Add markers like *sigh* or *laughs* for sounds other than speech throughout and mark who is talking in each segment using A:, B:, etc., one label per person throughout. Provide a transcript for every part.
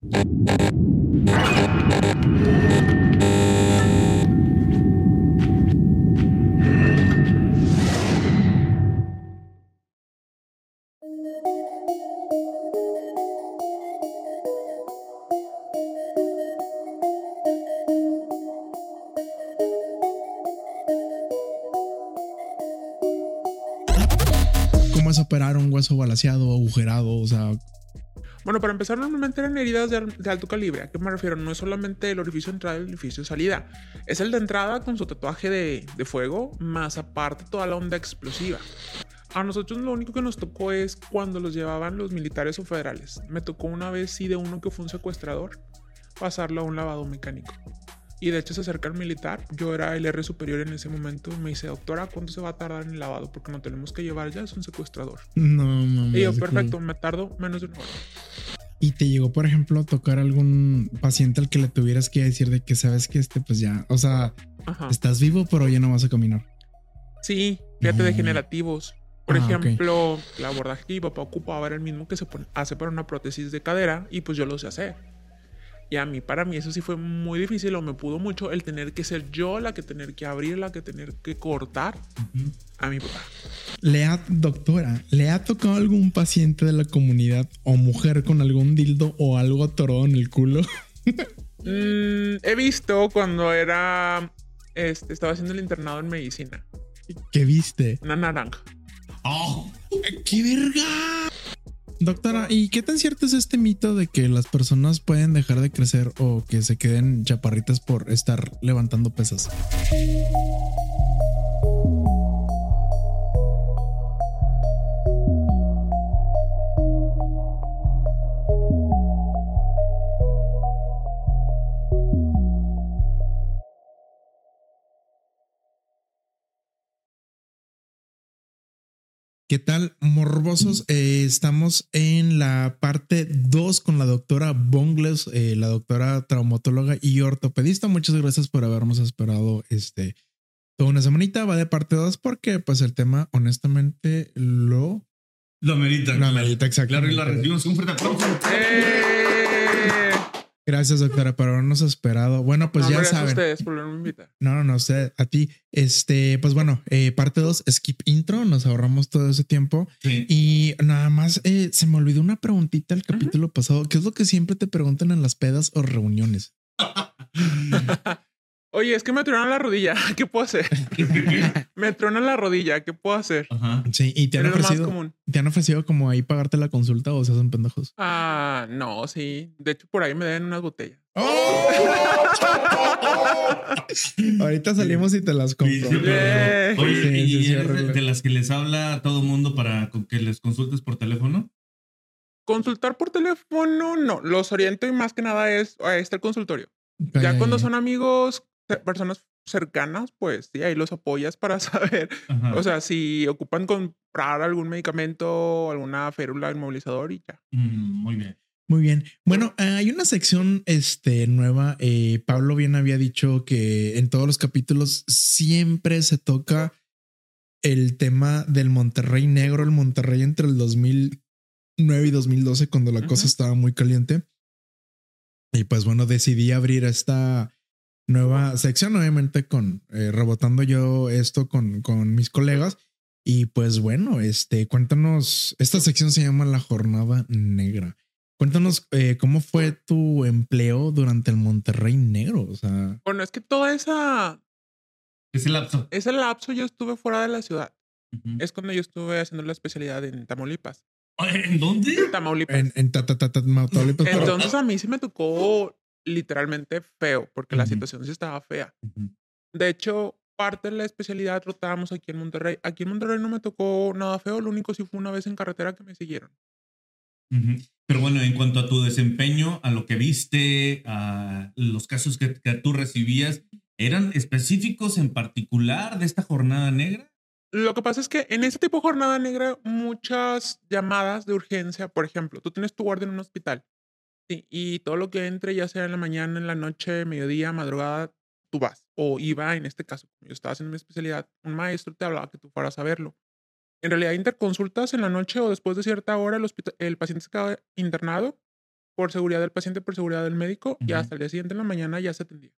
A: ¿Cómo es operar un hueso balaseado, agujerado? O sea,
B: Bueno, para empezar, normalmente eran heridas de, al- de alto calibre. ¿A qué me refiero? No es solamente el orificio de entrada y el orificio de salida. Es el de entrada con su tatuaje de, de fuego, más aparte toda la onda explosiva. A nosotros lo único que nos tocó es cuando los llevaban los militares o federales. Me tocó una vez, sí, de uno que fue un secuestrador, pasarlo a un lavado mecánico. Y de hecho se acerca el militar. Yo era el R superior en ese momento. Me dice, doctora, ¿cuánto se va a tardar en el lavado? Porque no tenemos que llevar ya, es un secuestrador.
A: no mames.
B: Y yo, perfecto,
A: como-
B: me tardo menos de una hora.
A: Y te llegó, por ejemplo, a tocar algún paciente al que le tuvieras que decir de que sabes que este, pues ya, o sea,
B: Ajá.
A: estás vivo, pero ya no vas a caminar.
B: Sí, fíjate,
A: No.
B: degenerativos. Por
A: Ah,
B: ejemplo, el abordaje que mi papá ocupaba era el mismo que se pone- hace para una prótesis de cadera y pues yo lo sé hacer. Y a mí, para mí, eso sí fue muy difícil o me pudo mucho el tener que ser yo la que tener que abrir, la que tener que cortar a mi papá.
A: Le ha, doctora, ¿le ha tocado algún paciente de la comunidad o mujer con algún dildo o algo atorado en el culo? *laughs*
B: Mm, he visto cuando era. Este, estaba haciendo el internado en medicina.
A: ¿Qué viste?
B: Una naranja.
C: ¡Oh!
A: ¡Qué verga! Doctora, ¿y qué tan cierto es este mito de que las personas pueden dejar de crecer o que se queden chaparritas por estar levantando pesas? ¿Qué tal, morbosos? Eh, estamos en la parte 2 con la doctora Bongles, eh, la doctora traumatóloga y ortopedista. Muchas gracias por habernos esperado este toda una semanita. Va de parte 2 porque pues el tema honestamente lo,
C: Lo amerita.
A: lo amerita
C: Claro, y la recibimos con un fuerte aplauso.
B: ¡Eh!
A: Gracias, doctora, por habernos esperado. Bueno, pues
B: No,
A: ya saben.
B: ustedes por no invitar.
A: No, no, no, usted, a ti. Este, pues bueno, eh, parte 2, skip intro, nos ahorramos todo ese tiempo.
C: Sí.
A: Y nada más, eh, se me olvidó una preguntita el capítulo pasado. ¿Qué es lo que siempre te preguntan en las pedas o reuniones? *laughs*
B: Oye, es que me tronan la rodilla. *laughs* ¿Qué puedo hacer? *laughs* me tronan la rodilla. ¿Qué puedo hacer?
C: Ajá.
A: Sí, y te han
B: Es lo más
A: ofrecido,
B: común.
A: te han ofrecido como ahí pagarte la consulta o se hacen pendejos.
B: Ah, no, sí. De hecho, por ahí me den unas botellas. *laughs*
A: Ahorita salimos y te las compro.
C: Sí, sí, pero-. Oye,
A: Sí,
C: ¿y
A: sí, sí,
C: eres de- las que les habla a todo mundo para que les consultes por teléfono?
B: Consultar por teléfono, no. Los oriento y más que nada es ahí está el consultorio.
A: Ya,
B: cuando son amigos, personas cercanas, pues sí, ahí los apoyas para *laughs* saber.
C: Ajá.
B: O sea, si ocupan comprar algún medicamento, alguna férula, inmovilizador y ya.
C: Mm, muy bien.
A: Muy bien. Bueno, eh, hay una sección este, nueva. Eh, Pablo bien había dicho que en todos los capítulos siempre se toca el tema del Monterrey negro, el Monterrey entre el 2009 y 2012, cuando la cosa estaba muy caliente. Y pues bueno, decidí abrir esta nueva sección, obviamente con eh, rebotando yo esto con, con mis colegas. Y pues bueno, este, cuéntanos, esta sección se llama La Jornada Negra. Cuéntanos eh, cómo fue tu empleo durante el Monterrey Negro. O sea,
B: Bueno, es que toda esa
C: Ese lapso.
B: ese lapso yo estuve fuera de la ciudad. Es cuando yo estuve haciendo la especialidad en Tamaulipas.
C: ¿En dónde?
B: Tamaulipas.
A: en, en ta- ta- ta- ta- Tamaulipas, pero-
B: Entonces a mí sí me tocó literalmente feo, porque la
C: Ujú.
B: situación sí estaba fea.
C: Ujú.
B: De hecho, parte de la especialidad rotábamos aquí en Monterrey. Aquí en Monterrey no me tocó nada feo, lo único sí fue una vez en carretera que me siguieron.
C: Ujú. Pero bueno, en cuanto a tu desempeño, a lo que viste, a los casos que, que tú recibías, ¿eran específicos en particular de esta jornada negra?
B: Lo que pasa es que en ese tipo de jornada negra, muchas llamadas de urgencia, por ejemplo, tú tienes tu guardia en un hospital sí, y todo lo que entre, ya sea en la mañana, en la noche, mediodía, madrugada, tú vas. O iba, en este caso, yo estaba haciendo mi especialidad, un maestro te hablaba que tú fueras a verlo. En realidad, interconsultas en la noche o después de cierta hora, el, hospital- el paciente se queda internado por seguridad del paciente, por seguridad del médico, y hasta el día siguiente en la mañana ya se atendía.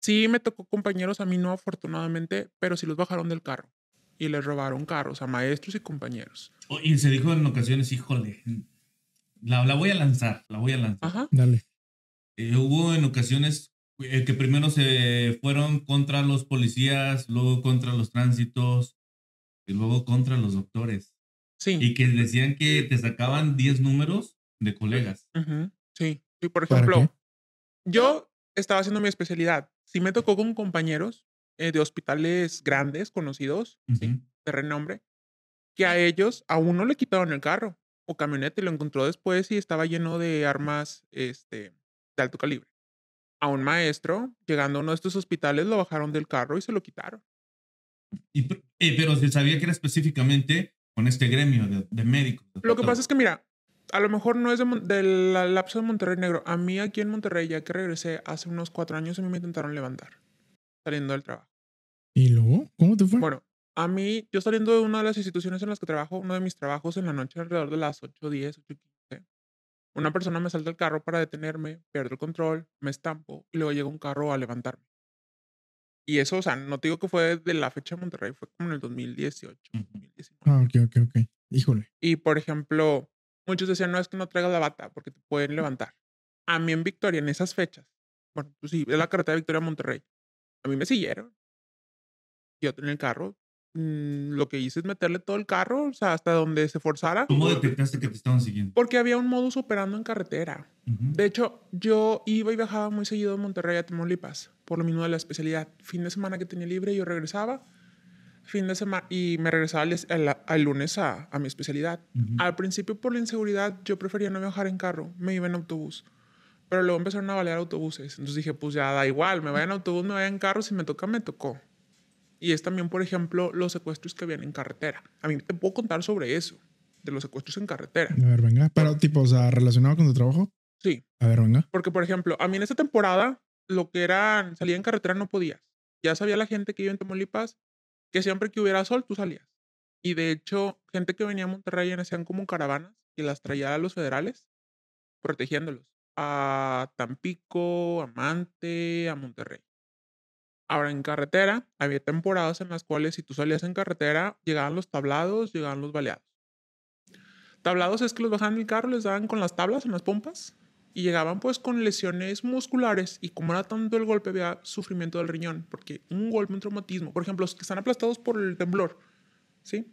B: Sí, me tocó compañeros, a mí no, afortunadamente, pero sí los bajaron del carro y les robaron carros a maestros y compañeros.
C: Oh, Y se dijo en ocasiones, híjole, la, la voy a lanzar, la voy a lanzar.
B: Ajá.
A: Dale.
C: Eh, hubo en ocasiones eh, que primero se fueron contra los policías, luego contra los tránsitos y luego contra los doctores.
B: Sí.
C: Y que decían que te sacaban 10 números de colegas.
B: Sí. Sí, por
A: ¿Para
B: ejemplo, yo estaba haciendo mi especialidad. Sí me tocó con compañeros eh, de hospitales grandes, conocidos, ¿sí? De renombre, que a ellos a uno le quitaron el carro o camioneta y lo encontró después y estaba lleno de armas este, de alto calibre. A un maestro, llegando a uno de estos hospitales, lo bajaron del carro y se lo quitaron.
C: Y eh, pero se sabía que era específicamente con este gremio de, de médicos. de
B: Lo que pasa es que, mira, a lo mejor no es de del lapso de Monterrey Negro. A mí aquí en Monterrey, ya que regresé hace unos cuatro años, a mí me intentaron levantar saliendo del trabajo.
A: ¿Y luego? ¿Cómo te fue?
B: Bueno, a mí, yo saliendo de una de las instituciones en las que trabajo, uno de mis trabajos en la noche alrededor de las 8, 10, 8, 15, una persona me salta el carro para detenerme, pierdo el control, me estampo y luego llega un carro a levantarme. Y eso, o sea, no te digo que fue de la fecha de Monterrey, fue como en el 2018,
C: Ujú.
B: 2019.
A: Ah, ok, ok, ok. Híjole.
B: Y por ejemplo, muchos decían, no es que no traigas la bata porque te pueden levantar. A mí en Victoria, en esas fechas, bueno, pues sí, es la carretera de Victoria a Monterrey. A mí me siguieron. Yo tenía el carro. Mm, lo que hice es meterle todo el carro, o sea, hasta donde se forzara.
C: ¿Cómo detectaste que te estaban siguiendo?
B: Porque había un modus operando en carretera. De hecho, yo iba y viajaba muy seguido de Monterrey a Tamaulipas, por lo mismo de la especialidad. Fin de semana que tenía libre, yo regresaba. Fin de semana y me regresaba al, al- lunes a, a mi especialidad. Al principio, por la inseguridad, yo prefería no viajar en carro, me iba en autobús. Pero luego empezaron a balear autobuses. Entonces dije, pues ya da igual, me vaya en autobús, me vaya en carro, si me toca, me tocó. Y es también, por ejemplo, los secuestros que habían en carretera. A mí te puedo contar sobre eso, de los secuestros en carretera.
A: A ver, venga. Pero, tipo, o sea, relacionado con tu trabajo.
B: Sí,
A: A ver, venga.
B: porque, por ejemplo, a mí en esta temporada, lo que era salir en carretera no podías. Ya sabía la gente que iba en Tamaulipas que siempre que hubiera sol, tú salías. Y de hecho, gente que venía a Monterrey hacían como caravanas y las traía a los federales, protegiéndolos. A Tampico, a Mante, a Monterrey. Ahora, en carretera, había temporadas en las cuales si tú salías en carretera, llegaban los tablados, llegaban los baleados. Tablados es que los bajaban del carro, les daban con las tablas en las pompas y llegaban pues con lesiones musculares y como era tanto el golpe había sufrimiento del riñón, porque un golpe, un traumatismo, por ejemplo, los que están aplastados por el temblor, ¿sí?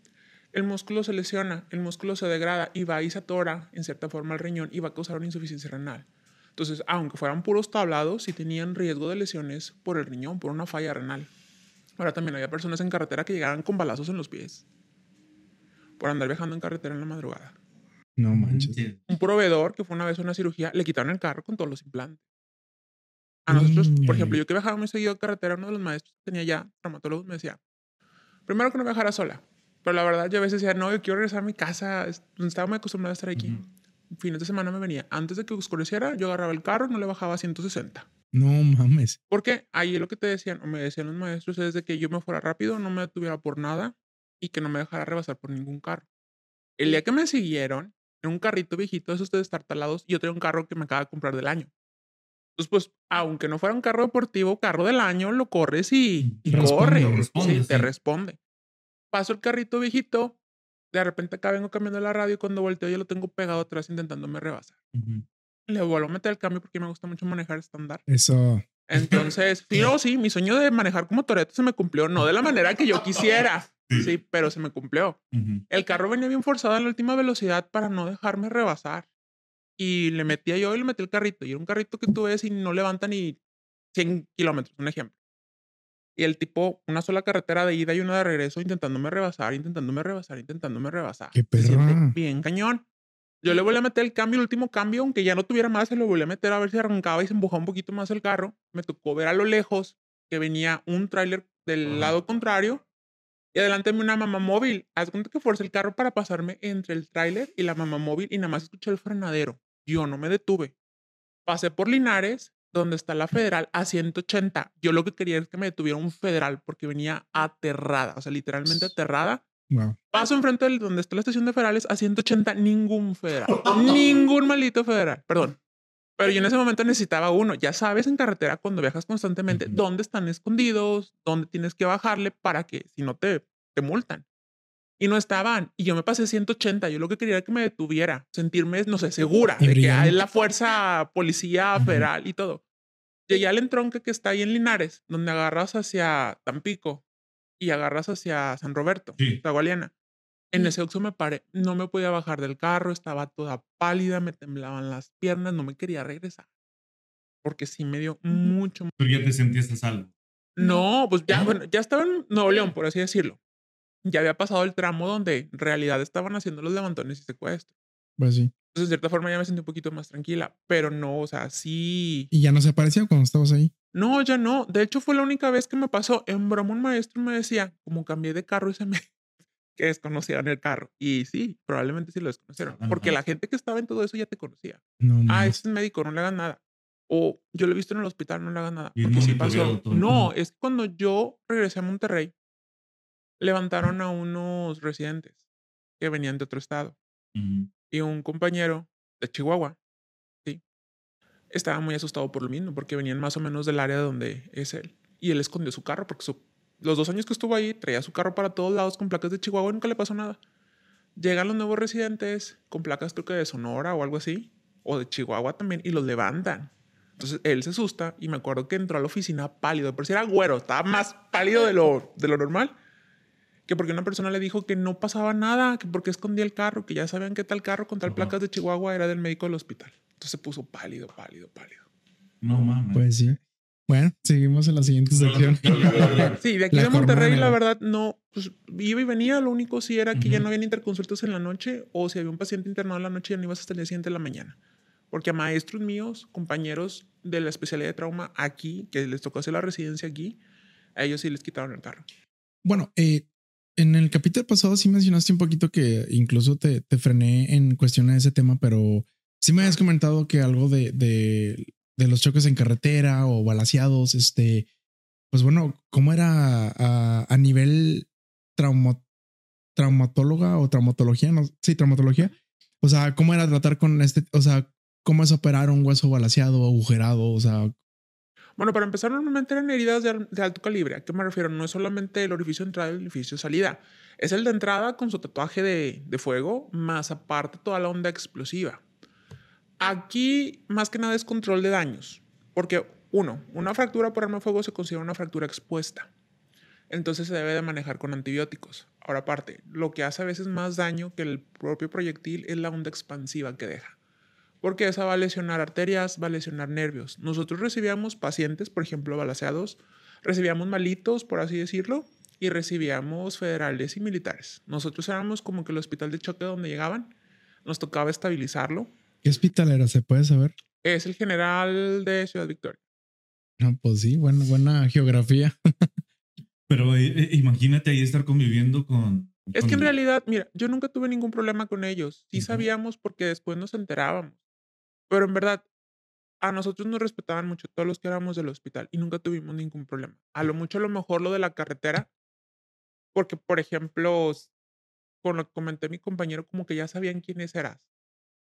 B: El músculo se lesiona, el músculo se degrada y va y se atora en cierta forma el riñón y va a causar una insuficiencia renal. Entonces, aunque fueran puros tablados, sí tenían riesgo de lesiones por el riñón, por una falla renal. Ahora también había personas en carretera que llegaban con balazos en los pies por andar viajando en carretera en la madrugada.
A: No manches.
B: Un proveedor que fue una vez a una cirugía, le quitaron el carro con todos los implantes. A nosotros,
A: Mm,
B: por ejemplo, yo que viajaba muy seguido a carretera, uno de los maestros que tenía ya traumatólogos me decía, primero que no viajara sola, pero la verdad yo a veces decía, no, yo quiero regresar a mi casa, es- estaba muy acostumbrada a estar aquí. Fines de semana me venía, antes de que oscureciera, yo agarraba el carro y no le bajaba a 160.
A: No mames.
B: Porque ahí lo que te decían, o me decían los maestros, es de que yo me fuera rápido, no me detuviera por nada y que no me dejara rebasar por ningún carro. El día que me siguieron, en un carrito viejito, esos de destartalados, yo tenía un carro que me acaba de comprar del año. Entonces, pues, aunque no fuera un carro deportivo, carro del año, lo corres y, y
A: Responde,
B: corre.
C: responde,
B: sí, te
C: sí.
B: responde. Paso el carrito viejito, de repente acá vengo cambiando la radio y cuando volteo ya lo tengo pegado atrás intentándome rebasar.
C: Ujú.
B: Le vuelvo a meter el cambio porque me gusta mucho manejar estándar.
A: Eso.
B: Entonces, *laughs* sí, no, sí, mi sueño de manejar como Toreto se me cumplió, no de la manera que yo quisiera, *laughs* sí, pero se me cumplió.
C: Ujú.
B: El carro venía bien forzado en la última velocidad para no dejarme rebasar. Y le metía yo y le metí el carrito. Y era un carrito que tú ves y no levanta ni 100 kilómetros, un ejemplo. Y el tipo, una sola carretera de ida y una de regreso, intentándome rebasar, intentándome rebasar, intentándome rebasar.
A: ¡Qué perra!
B: Bien cañón. Yo le volví a meter el cambio, el último cambio, aunque ya no tuviera más, se lo volví a meter a ver si arrancaba y se empujaba un poquito más el carro. Me tocó ver a lo lejos que venía un tráiler del
C: Ajá.
B: lado contrario y adelante una mamá móvil. Haz cuenta que forcé el carro para pasarme entre el tráiler y la mamá móvil y nada más escuché el frenadero. Yo no me detuve. Pasé por Linares, donde está la federal, a 180. Yo lo que quería es que me detuviera un federal porque venía aterrada, o sea, literalmente aterrada
A: Wow.
B: Paso enfrente de donde está la estación de federales a 180, ningún federal. *laughs* ningún maldito federal. Perdón. Pero yo en ese momento necesitaba uno. Ya sabes en carretera cuando viajas constantemente dónde están escondidos, dónde tienes que bajarle para que si no te, te multan. Y no estaban. Y yo me pasé 180. Yo lo que quería era que me detuviera, sentirme, no sé, segura
A: Y
B: de que hay la fuerza policía federal y todo. Llegué al entronque que está ahí en Linares, donde agarras hacia Tampico y agarras hacia San Roberto,
C: Sí.
B: Zagualiana. En ese Oxxo me paré, no me podía bajar del carro, estaba toda pálida, me temblaban las piernas, no me quería regresar. Porque sí me dio mucho.
C: Pero ya te sentías a salvo.
B: No, pues ya, bueno, ya estaba en Nuevo León, por así decirlo. Ya había pasado el tramo donde en realidad estaban haciendo los levantones y secuestros.
A: Pues sí.
B: Entonces, de cierta forma, ya me sentí un poquito más tranquila, pero no, o sea, sí.
A: Y ya no se aparecía cuando estabas ahí.
B: No, ya no. De hecho, fue la única vez que me pasó. En broma, un maestro me decía, como cambié de carro y se me. *laughs* que desconocieron el carro. Y sí, probablemente sí lo desconocieron.
C: No
B: Porque la gente que estaba en todo eso ya te conocía.
A: No,
B: Ah, este es médico, no le hagan nada. O yo lo he visto en el hospital, no le hagan nada. Porque sí pasó. No, es que cuando yo regresé a Monterrey, levantaron a unos residentes que venían de otro estado. Y un compañero de Chihuahua, sí, estaba muy asustado por lo mismo, porque venían más o menos del área donde es él. Y él escondió su carro, porque su- los dos años que estuvo ahí traía su carro para todos lados con placas de Chihuahua y nunca le pasó nada. Llegan los nuevos residentes con placas, creo que de Sonora o algo así, o de Chihuahua también, y los levantan. Entonces él se asusta y me acuerdo que entró a la oficina pálido, pero si era güero, estaba más pálido de lo, de lo normal. Que porque una persona le dijo que no pasaba nada, que porque escondía el carro, que ya sabían que tal carro con tal
C: Ajá.
B: placas de Chihuahua era del médico del hospital. Entonces se puso pálido, pálido, pálido.
C: No mames.
A: Pues sí. Bueno, seguimos en la siguiente sección.
B: Sí, de aquí
A: La
B: de Monterrey, la verdad, no, pues iba y venía. Lo único sí era que ya
C: Ujú.
B: no habían interconsultas en la noche o si había un paciente internado en la noche ya no ibas hasta el día siguiente de la mañana. Porque a maestros míos, compañeros de la especialidad de trauma aquí, que les tocó hacer la residencia aquí, a ellos sí les quitaron el carro.
A: Bueno, eh, en el capítulo pasado sí mencionaste un poquito que incluso te, te frené en cuestión de ese tema, pero sí me habías comentado que algo de, de, de los choques en carretera o balaseados, este, pues bueno, ¿cómo era a, a nivel trauma, traumatóloga o traumatología? No, sí, traumatología. O sea, ¿cómo era tratar con este, o sea, cómo es operar un hueso balaseado, agujerado? O sea,
B: Bueno, para empezar, normalmente eran heridas de, al- de alto calibre. ¿A qué me refiero? No es solamente el orificio de entrada y el orificio de salida. Es el de entrada con su tatuaje de, de fuego, más aparte toda la onda explosiva. Aquí, más que nada, es control de daños. Porque, uno, una fractura por arma de fuego se considera una fractura expuesta. Entonces se debe de manejar con antibióticos. Ahora, aparte, lo que hace a veces más daño que el propio proyectil es la onda expansiva que deja porque esa va a lesionar arterias, va a lesionar nervios. Nosotros recibíamos pacientes, por ejemplo, balaseados, recibíamos malitos, por así decirlo, y recibíamos federales y militares. Nosotros éramos como que el hospital de choque donde llegaban, nos tocaba estabilizarlo.
A: ¿qué hospital era? ¿Se puede saber?
B: Es el general de Ciudad Victoria.
A: No, pues sí, bueno, buena geografía. *laughs*
C: Pero eh, eh, imagínate ahí estar conviviendo con.
B: Es
C: con-
B: que en realidad, mira, yo nunca tuve ningún problema con ellos. Sí sabíamos porque después nos enterábamos. Pero en verdad, a nosotros nos respetaban mucho todos los que éramos del hospital y nunca tuvimos ningún problema. A lo mucho, a lo mejor lo de la carretera, porque, por ejemplo, con lo que comenté mi compañero, como que ya sabían quiénes eras.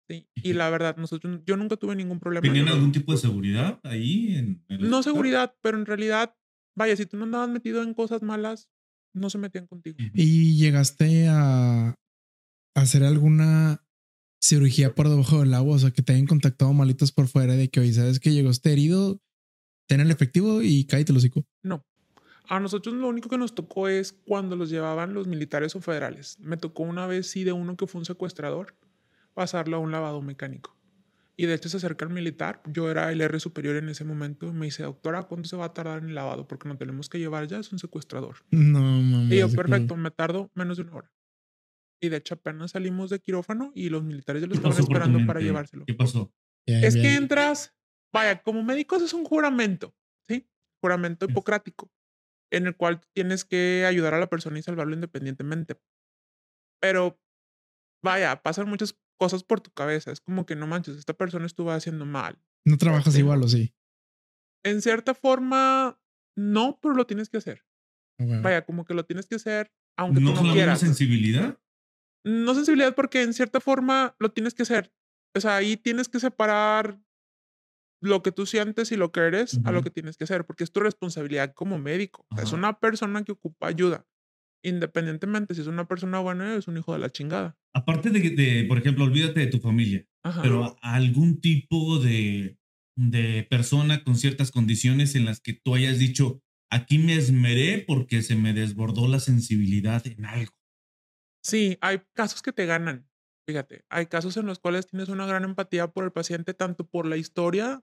B: Sí. Y la verdad, nosotros, yo nunca tuve ningún problema.
C: ¿Tenían algún tipo de seguridad ahí? En, en el
B: No seguridad, pero en realidad, vaya, si tú no andabas metido en cosas malas, no se metían contigo.
A: ¿Y llegaste a hacer alguna cirugía por debajo del agua? O sea, que te hayan contactado malitos por fuera de que hoy sabes que llegó este herido, ten el efectivo y cállate el hocico.
B: No. A nosotros lo único que nos tocó es cuando los llevaban los militares o federales. Me tocó una vez, sí, de uno que fue un secuestrador, pasarlo a un lavado mecánico. Y de hecho se acerca el militar. Yo era el R superior en ese momento. Me dice, doctora, ¿cuánto se va a tardar en el lavado? Porque no tenemos que llevar ya, es un secuestrador.
A: No, mames.
B: Y yo, perfecto, me tardo menos de una hora. Y de hecho apenas salimos de quirófano y los militares ya lo
C: ¿Qué
B: estaban esperando para llevárselo.
C: ¿Qué pasó?
A: Bien,
B: Es que entras, vaya, como médicos es un juramento, ¿sí? Juramento hipocrático, en el cual tienes que ayudar a la persona y salvarlo independientemente. Pero, vaya, pasan muchas cosas por tu cabeza. Es como que no manches, esta persona estuvo haciendo mal.
A: No trabajas
B: Sí.
A: igual o sí.
B: En cierta forma, no, pero lo tienes que hacer.
A: Ah, bueno.
B: Vaya, como que lo tienes que hacer aunque
C: ¿No
B: tú
C: con
B: no
C: la misma
B: quieras.
C: sensibilidad?
B: No sensibilidad porque en cierta forma lo tienes que hacer. O sea, ahí tienes que separar lo que tú sientes y lo que eres a lo que tienes que hacer, porque es tu responsabilidad como médico. O sea, es una persona que ocupa ayuda. Independientemente si es una persona buena o es un hijo de la chingada.
C: Aparte de, de, por ejemplo, olvídate de tu familia,
B: Ajá.
C: pero algún tipo de, de persona con ciertas condiciones en las que tú hayas dicho, aquí me esmeré porque se me desbordó la sensibilidad en algo.
B: Sí, hay casos que te ganan. Fíjate, hay casos en los cuales tienes una gran empatía por el paciente, tanto por la historia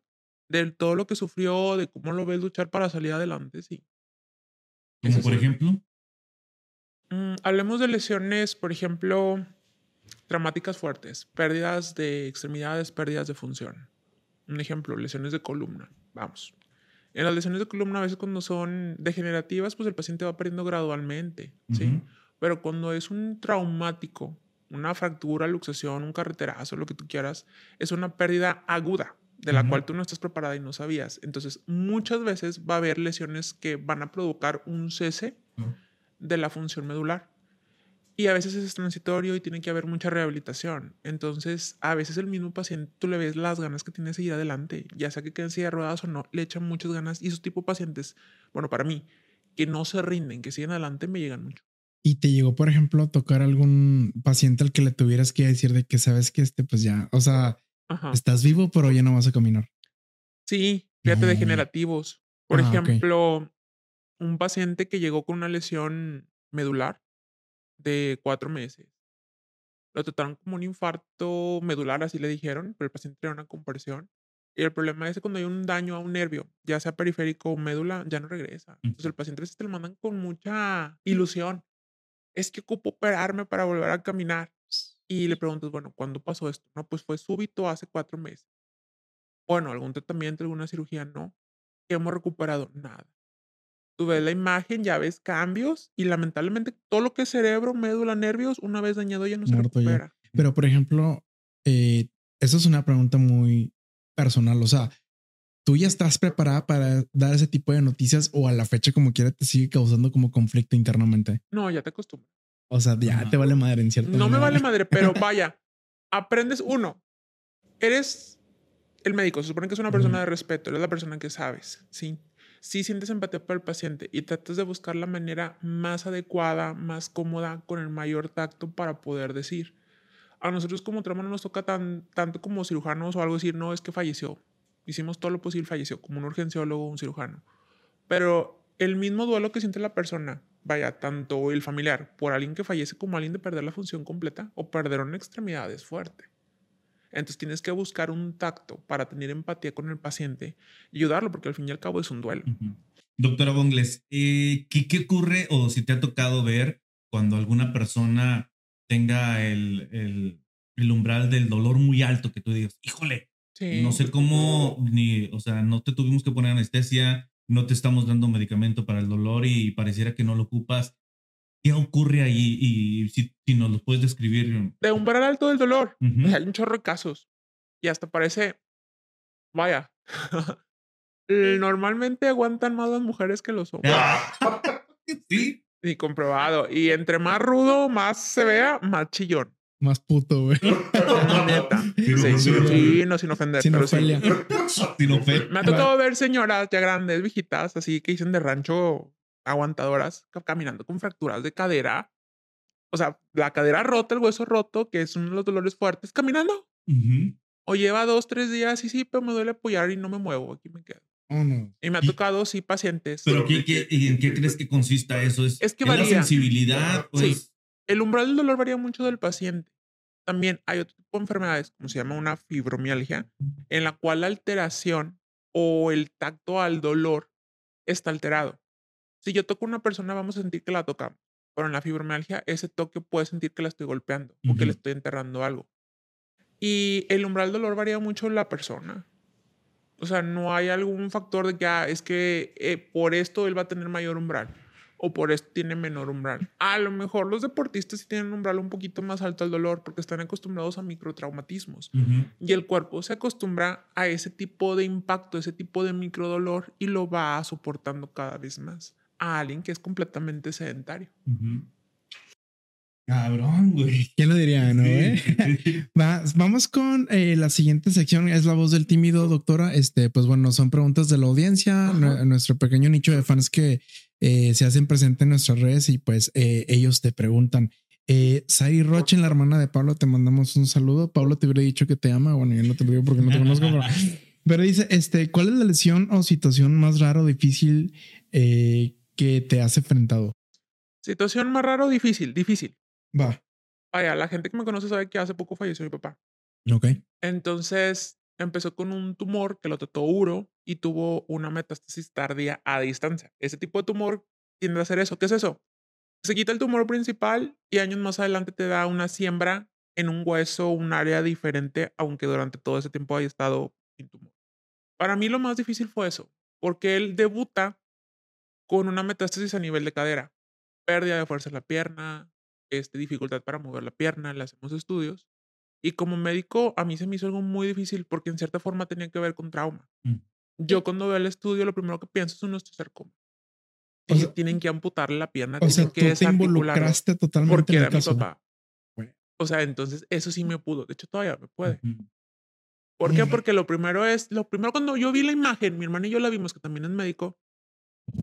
B: de todo lo que sufrió, de cómo lo ves luchar para salir adelante, sí.
C: Como por ejemplo,
B: Mm, hablemos de lesiones, por ejemplo, traumáticas fuertes, pérdidas de extremidades, pérdidas de función. Un ejemplo, lesiones de columna. Vamos. En las lesiones de columna, a veces cuando son degenerativas, pues el paciente va perdiendo gradualmente, ¿sí? Pero cuando es un traumático, una fractura, luxación, un carreterazo, lo que tú quieras, es una pérdida aguda de la cual tú no estás preparada y no sabías. Entonces, muchas veces va a haber lesiones que van a provocar un cese de la función medular. Y a veces es transitorio y tiene que haber mucha rehabilitación. Entonces, a veces el mismo paciente, tú le ves las ganas que tiene de seguir adelante, ya sea que quede en silla de ruedas o no, le echan muchas ganas. Y esos tipos de pacientes, bueno, para mí, que no se rinden, que siguen adelante, me llegan mucho.
A: ¿Y te llegó, por ejemplo, a tocar algún paciente al que le tuvieras que decir de que sabes que este, pues ya, o sea,
B: Ajá.
A: estás vivo, pero ya no vas a caminar?
B: Sí, fíjate,
A: No.
B: degenerativos. Por
A: Ah,
B: ejemplo, un paciente que llegó con una lesión medular de cuatro meses. Lo trataron como un infarto medular, así le dijeron, pero el paciente tenía una compresión. Y el problema es que cuando hay un daño a un nervio, ya sea periférico o médula, ya no regresa. Entonces el paciente a veces te lo mandan con mucha ilusión. Es que ocupo operarme para volver a caminar. Y le preguntas, bueno, ¿cuándo pasó esto? No, pues fue súbito hace cuatro meses. Bueno, algún tratamiento, alguna cirugía, no. ¿Qué hemos recuperado? Nada. Tú ves la imagen, ya ves cambios y lamentablemente todo lo que es cerebro, médula, nervios, una vez dañado ya no se
A: ya.
B: recupera.
A: Pero, por ejemplo, eh, es una pregunta muy personal. O sea, ¿tú ya estás preparada para dar ese tipo de noticias o a la fecha como quiera te sigue causando como conflicto internamente?
B: No, ya te acostumbras.
A: O sea, ya te vale madre en cierto
B: No me vale madre, pero *laughs* vaya, aprendes uno. Eres el médico, se supone que es una persona de respeto, eres la persona que sabes, ¿sí? Sí sientes empatía por el paciente y tratas de buscar la manera más adecuada, más cómoda, con el mayor tacto para poder decir. A nosotros como trauma no nos toca tan, tanto como cirujanos o algo decir, no, es que falleció. Hicimos todo lo posible, falleció, como un urgenciólogo un cirujano. Pero el mismo duelo que siente la persona, vaya, tanto el familiar por alguien que fallece como alguien de perder la función completa o perder una extremidad es fuerte. Entonces tienes que buscar un tacto para tener empatía con el paciente y ayudarlo, porque al fin y al cabo es un duelo.
C: Ujú. Doctora Bongles, eh, ¿qué, ¿qué ocurre o si te ha tocado ver cuando alguna persona tenga el, el, el umbral del dolor muy alto que tú digas, híjole,
B: Sí.
C: no sé cómo, ni, o sea, no te tuvimos que poner anestesia, no te estamos dando medicamento para el dolor y pareciera que no lo ocupas. ¿Qué ocurre ahí? Y si, si nos lo puedes describir.
B: De umbral alto del dolor.
C: Ujú.
B: Hay un chorro de casos. Y hasta parece, vaya, *laughs* normalmente aguantan más las mujeres que los hombres. *laughs*
C: sí.
B: Y comprobado. Y entre más rudo, más se vea, más chillón.
A: Más puto, güey.
B: Neta.
C: Sin
B: Sí, sí, no sin ofender.
A: Sin
B: pero sí. *laughs*
C: Sin
B: Me ha tocado ver señoras ya grandes, viejitas, así que dicen de rancho aguantadoras, ca- caminando con fracturas de cadera. O sea, la cadera rota, el hueso roto, que es uno de los dolores fuertes, caminando.
C: Ujú.
B: O lleva dos, tres días y sí, pero me duele apoyar y no me muevo, aquí me quedo.
A: Oh, no.
B: Y me ha
C: Y-
B: tocado, sí, pacientes.
C: Pero ¿qué, qué- y en qué crees que consista eso? ¿Es,
B: Es que
C: la
B: varía.
C: sensibilidad?
B: Sí. El umbral del dolor varía mucho del paciente. También hay otro tipo de enfermedades, como se llama una fibromialgia, en la cual la alteración o el tacto al dolor está alterado. Si yo toco a una persona, vamos a sentir que la tocamos. Pero en la fibromialgia, ese toque puede sentir que la estoy golpeando o que le estoy enterrando algo. Y el umbral del dolor varía mucho en la persona. O sea, no hay algún factor de que ah, es que eh, por esto él va a tener mayor umbral o por esto tiene menor umbral. A lo mejor los deportistas sí tienen un umbral un poquito más alto al dolor porque están acostumbrados a microtraumatismos
C: ujú.
B: y el cuerpo se acostumbra a ese tipo de impacto, ese tipo de microdolor y lo va soportando cada vez más a alguien que es completamente sedentario.
C: Cabrón, güey.
A: ¿Quién lo diría, no?
C: Sí,
A: eh?
C: sí. *laughs*
A: Va, vamos con eh, la siguiente sección, es la voz del tímido, doctora. Este, pues bueno, son preguntas de la audiencia, nuestro pequeño nicho de fans que eh, se hacen presente en nuestras redes y pues eh, ellos te preguntan. Eh, Sari Roche, la hermana de Pablo, te mandamos un saludo. Pablo te hubiera dicho que te ama. Bueno, yo no te lo digo porque no te conozco, pero, *laughs* pero dice: este, ¿Cuál es la lesión o situación más rara o difícil eh, que te has enfrentado?
B: Situación más rara o difícil, difícil.
A: Va.
B: Vaya, la gente que me conoce sabe que hace poco falleció mi papá.
A: Ok.
B: Entonces empezó con un tumor que lo trató uro y tuvo una metástasis tardía a distancia. Ese tipo de tumor tiende a hacer eso. ¿Qué es eso? Se quita el tumor principal y años más adelante te da una siembra en un hueso, un área diferente, aunque durante todo ese tiempo haya estado sin tumor. Para mí lo más difícil fue eso, porque él debuta con una metástasis a nivel de cadera, pérdida de fuerza en la pierna, este, dificultad para mover la pierna, le hacemos estudios. Y como médico, a mí se me hizo algo muy difícil porque en cierta forma tenía que ver con trauma.
C: Mm.
B: Yo cuando veo el estudio, lo primero que pienso es un osteosarcoma.
A: O sea-
B: tienen que amputarle la pierna,
A: O sea,
B: tienen
A: tú
B: que
A: te involucraste totalmente
B: porque
A: en el
B: era mi
A: caso.
B: papá.
A: Bueno.
B: O sea, entonces eso sí me pudo. De hecho, todavía me puede.
C: Ujú.
B: ¿Por qué? Porque lo primero es, lo primero cuando yo vi la imagen, mi hermano y yo la vimos, que también es médico,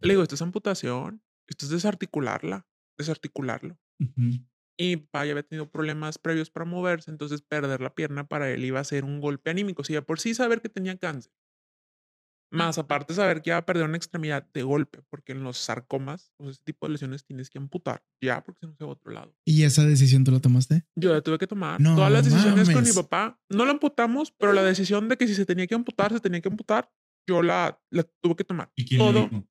B: le digo, esto es amputación, esto es desarticularla, desarticularlo.
C: Ujú.
B: Y papá ya había tenido problemas previos para moverse, entonces perder la pierna para él iba a ser un golpe anímico. Si de por sí saber que tenía cáncer, más aparte saber que iba a perder una extremidad de golpe, porque en los sarcomas, o ese tipo de lesiones tienes que amputar ya, porque si no se va a otro lado.
A: ¿Y esa decisión tú la tomaste?
B: Yo la tuve que tomar.
A: No
B: Todas las decisiones con mi papá, no la amputamos, pero la decisión de que si se tenía que amputar, se tenía que amputar, yo la, la tuve que tomar.
C: ¿Y quién
B: Todo.
C: dijo?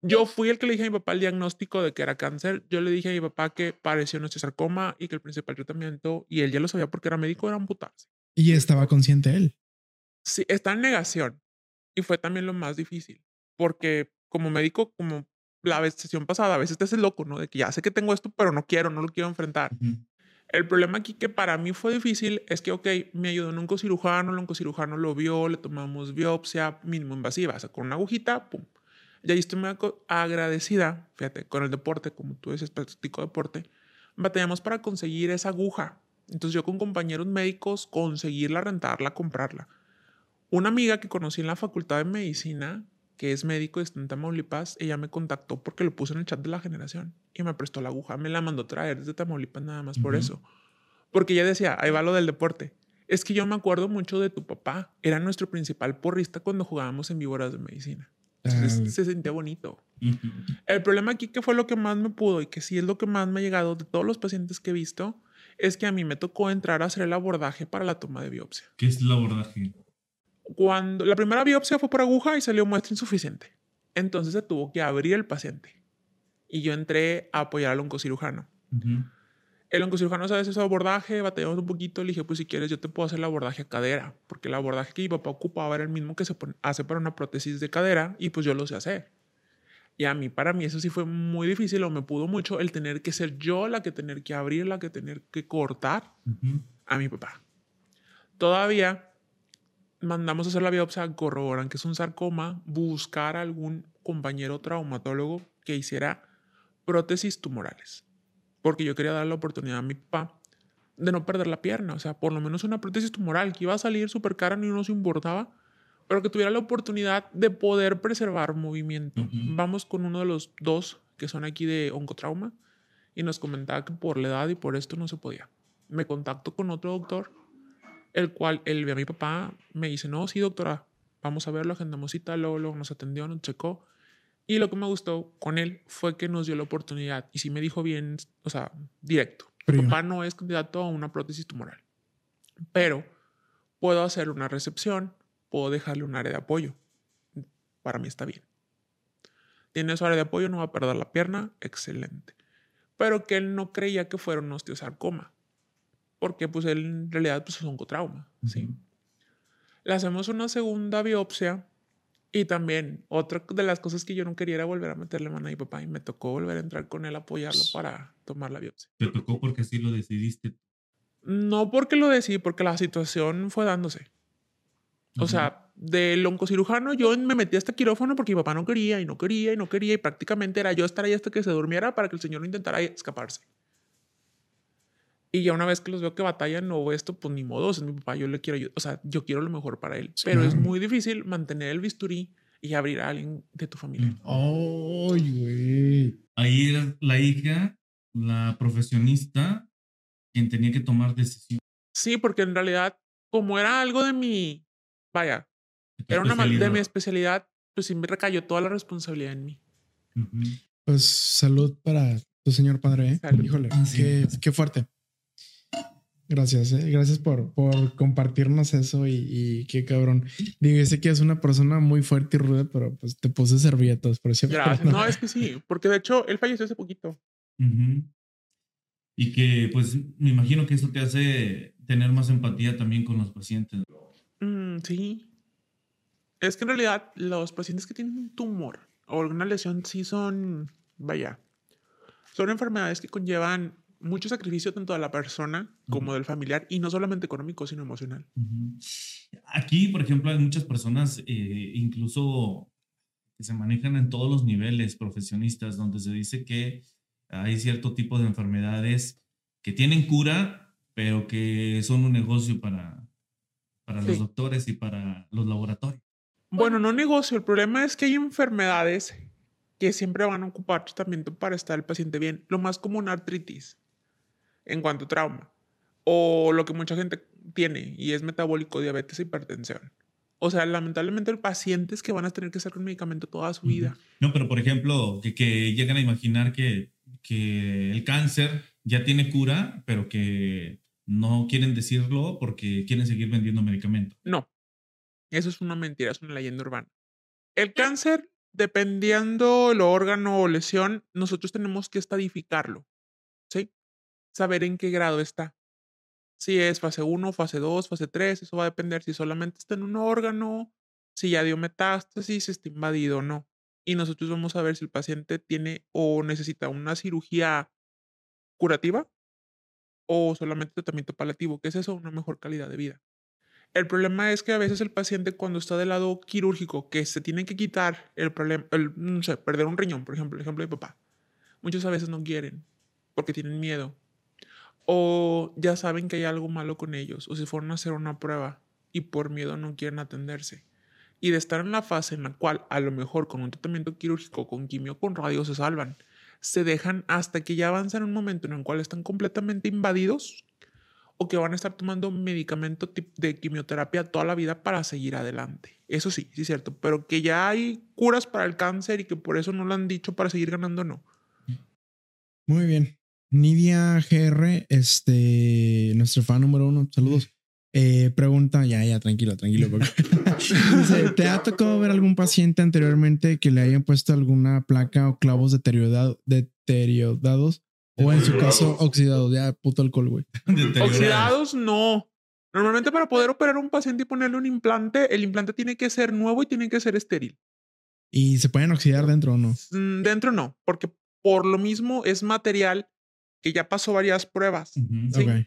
B: Yo fui el que le dije a mi papá el diagnóstico de que era cáncer. Yo le dije a mi papá que pareció un osteosarcoma y que el principal tratamiento, y él ya lo sabía porque era médico, era amputarse.
A: Y estaba consciente él.
B: Sí, está en negación. Y fue también lo más difícil. Porque como médico, como la sesión pasada, a veces te haces loco, ¿no? De que ya sé que tengo esto, pero no quiero, no lo quiero enfrentar. El problema aquí que para mí fue difícil es que, ok, me ayudó un oncocirujano, el oncocirujano lo vio, le tomamos biopsia mínimo invasiva, o sea, con una agujita, pum. Y ahí estoy muy agradecida, fíjate, con el deporte, como tú dices, practico deporte, batallamos para conseguir esa aguja. Entonces yo con compañeros médicos conseguirla, rentarla, comprarla. Una amiga que conocí en la facultad de medicina, que es médico y está en Tamaulipas, ella me contactó porque lo puse en el chat de la generación y me prestó la aguja. Me la mandó traer desde Tamaulipas nada más por eso. Porque ella decía, ahí va lo del deporte. Es que yo me acuerdo mucho de tu papá. Era nuestro principal porrista cuando jugábamos en víboras de medicina. Entonces se sentía bonito. El problema aquí que fue lo que más me pudo y que sí es lo que más me ha llegado de todos los pacientes que he visto, es que a mí me tocó entrar a hacer el abordaje para la toma de biopsia.
C: ¿Qué es el abordaje?
B: Cuando la primera biopsia fue por aguja y salió muestra insuficiente. Entonces se tuvo que abrir el paciente. Y yo entré a apoyar al oncocirujano.
C: Ujú.
B: El oncocirujano sabe su abordaje, batallamos un poquito. Le dije, pues si quieres, yo te puedo hacer el abordaje a cadera. Porque el abordaje que mi papá ocupaba era el mismo que se hace para una prótesis de cadera y pues yo lo sé hacer. Y a mí, para mí, eso sí fue muy difícil o me pudo mucho el tener que ser yo la que tener que abrir, la que tener que cortar a mi papá. Todavía mandamos a hacer la biopsia, corroboran que es un sarcoma, buscar algún compañero traumatólogo que hiciera prótesis tumorales. Porque yo quería dar la oportunidad a mi papá de no perder la pierna. O sea, por lo menos una prótesis tumoral que iba a salir súper cara, ni uno se importaba, pero que tuviera la oportunidad de poder preservar movimiento. Vamos con uno de los dos que son aquí de oncotrauma y nos comentaba que por la edad y por esto no se podía. Me contacto con otro doctor, el cual él ve a mi papá, me dice, no, sí, doctora, vamos a verlo, agendamos cita, luego, luego nos atendió, nos checó. Y lo que me gustó con él fue que nos dio la oportunidad y sí me dijo bien, o sea, directo.
A: Frío.
B: papá no es candidato a una prótesis tumoral, pero puedo hacer una recepción, puedo dejarle un área de apoyo. Para mí está bien. Tiene su área de apoyo, no va a perder la pierna, excelente. Pero que él no creía que fuera un osteosarcoma, porque pues él en realidad pues es un oncotrauma, ¿sí?
C: Ujú.
B: Le hacemos una segunda biopsia y también otra de las cosas que yo no quería era volver a meterle mano a mi papá y me tocó volver a entrar con él a apoyarlo para tomar la biopsia.
C: Te tocó porque así lo decidiste.
B: No porque lo decidí, porque la situación fue dándose. O sea, del oncocirujano yo me metí a este quirófano porque mi papá no quería y no quería y no quería y prácticamente era yo estar ahí hasta que se durmiera para que el señor no intentara escaparse. Y ya una vez que los veo que batallan o esto, pues ni modo, es mi papá, yo le quiero ayudar. O sea, yo quiero lo mejor para él. Pero es muy difícil mantener el bisturí y abrir a alguien de tu familia.
A: ¡Ay, güey!
C: Ahí era la hija, la profesionista, quien tenía que tomar decisión.
B: Sí, porque en realidad, como era algo de mi, vaya, era una mal- de mi especialidad, pues sí me recayó toda la responsabilidad en mí.
C: Ujú.
A: Pues salud para tu señor padre, ¿eh?
B: Salud.
A: Híjole,
C: Ah, sí.
A: qué, qué fuerte. Gracias, ¿eh? Gracias por, por compartirnos eso y, y qué cabrón. Digo, sé que es una persona muy fuerte y ruda, pero pues te puse servilletas, por eso.
B: Gracias. No, es que sí, porque de hecho él falleció hace poquito.
C: Y que, pues, me imagino que eso te hace tener más empatía también con los pacientes.
B: Mm, sí. Es que en realidad los pacientes que tienen un tumor o alguna lesión sí son, vaya, son enfermedades que conllevan mucho sacrificio tanto de la persona como del familiar y no solamente económico, sino emocional.
C: Aquí, por ejemplo, hay muchas personas, eh, incluso que se manejan en todos los niveles profesionistas, donde se dice que hay cierto tipo de enfermedades que tienen cura, pero que son un negocio para, para los doctores y para los laboratorios.
B: Bueno, no negocio. El problema es que hay enfermedades que siempre van a ocupar tratamiento para estar el paciente bien. Lo más común, artritis, en cuanto a trauma. O lo que mucha gente tiene y es metabólico, diabetes e hipertensión. O sea, lamentablemente el paciente es que van a tener que estar con medicamento toda su vida.
C: No, pero por ejemplo, que, que llegan a imaginar que, que el cáncer ya tiene cura, pero que no quieren decirlo porque quieren seguir vendiendo medicamentos.
B: No, eso es una mentira, es una leyenda urbana. El cáncer, dependiendo el órgano o lesión, nosotros tenemos que estadificarlo, ¿sí? Saber en qué grado está. Si es fase 1, fase 2, fase 3, eso va a depender si solamente está en un órgano, si ya dio metástasis, si está invadido o no. Y nosotros vamos a ver si el paciente tiene o necesita una cirugía curativa o solamente tratamiento paliativo, que es eso, una mejor calidad de vida. El problema es que a veces el paciente cuando está del lado quirúrgico, que se tiene que quitar el problema, el, no sé, perder un riñón, por ejemplo, el ejemplo de papá, muchos a veces no quieren porque tienen miedo o ya saben que hay algo malo con ellos o si fueron a hacer una prueba y por miedo no quieren atenderse. Y de estar en la fase en la cual a lo mejor con un tratamiento quirúrgico, con quimio, con radio se salvan, se dejan hasta que ya avanzan un momento en el cual están completamente invadidos o que van a estar tomando medicamento de quimioterapia toda la vida para seguir adelante. Eso sí, sí es cierto, pero que ya hay curas para el cáncer y que por eso no lo han dicho para seguir ganando, no.
A: Muy bien. Nidia GR, este, nuestro fan número uno, saludos. Eh, pregunta, ya, ya, tranquilo, tranquilo. *laughs* Dice, ¿te ha tocado ver algún paciente anteriormente que le hayan puesto alguna placa o clavos deteriorado- deteriorados? O en su caso, oxidados. Ya, puto alcohol, güey.
B: Oxidados, no. Normalmente para poder operar a un paciente y ponerle un implante, el implante tiene que ser nuevo y tiene que ser estéril.
A: ¿Y se pueden oxidar dentro o no?
B: Mm, Dentro no, porque por lo mismo es material que ya pasó varias pruebas. Sí.
A: Ok.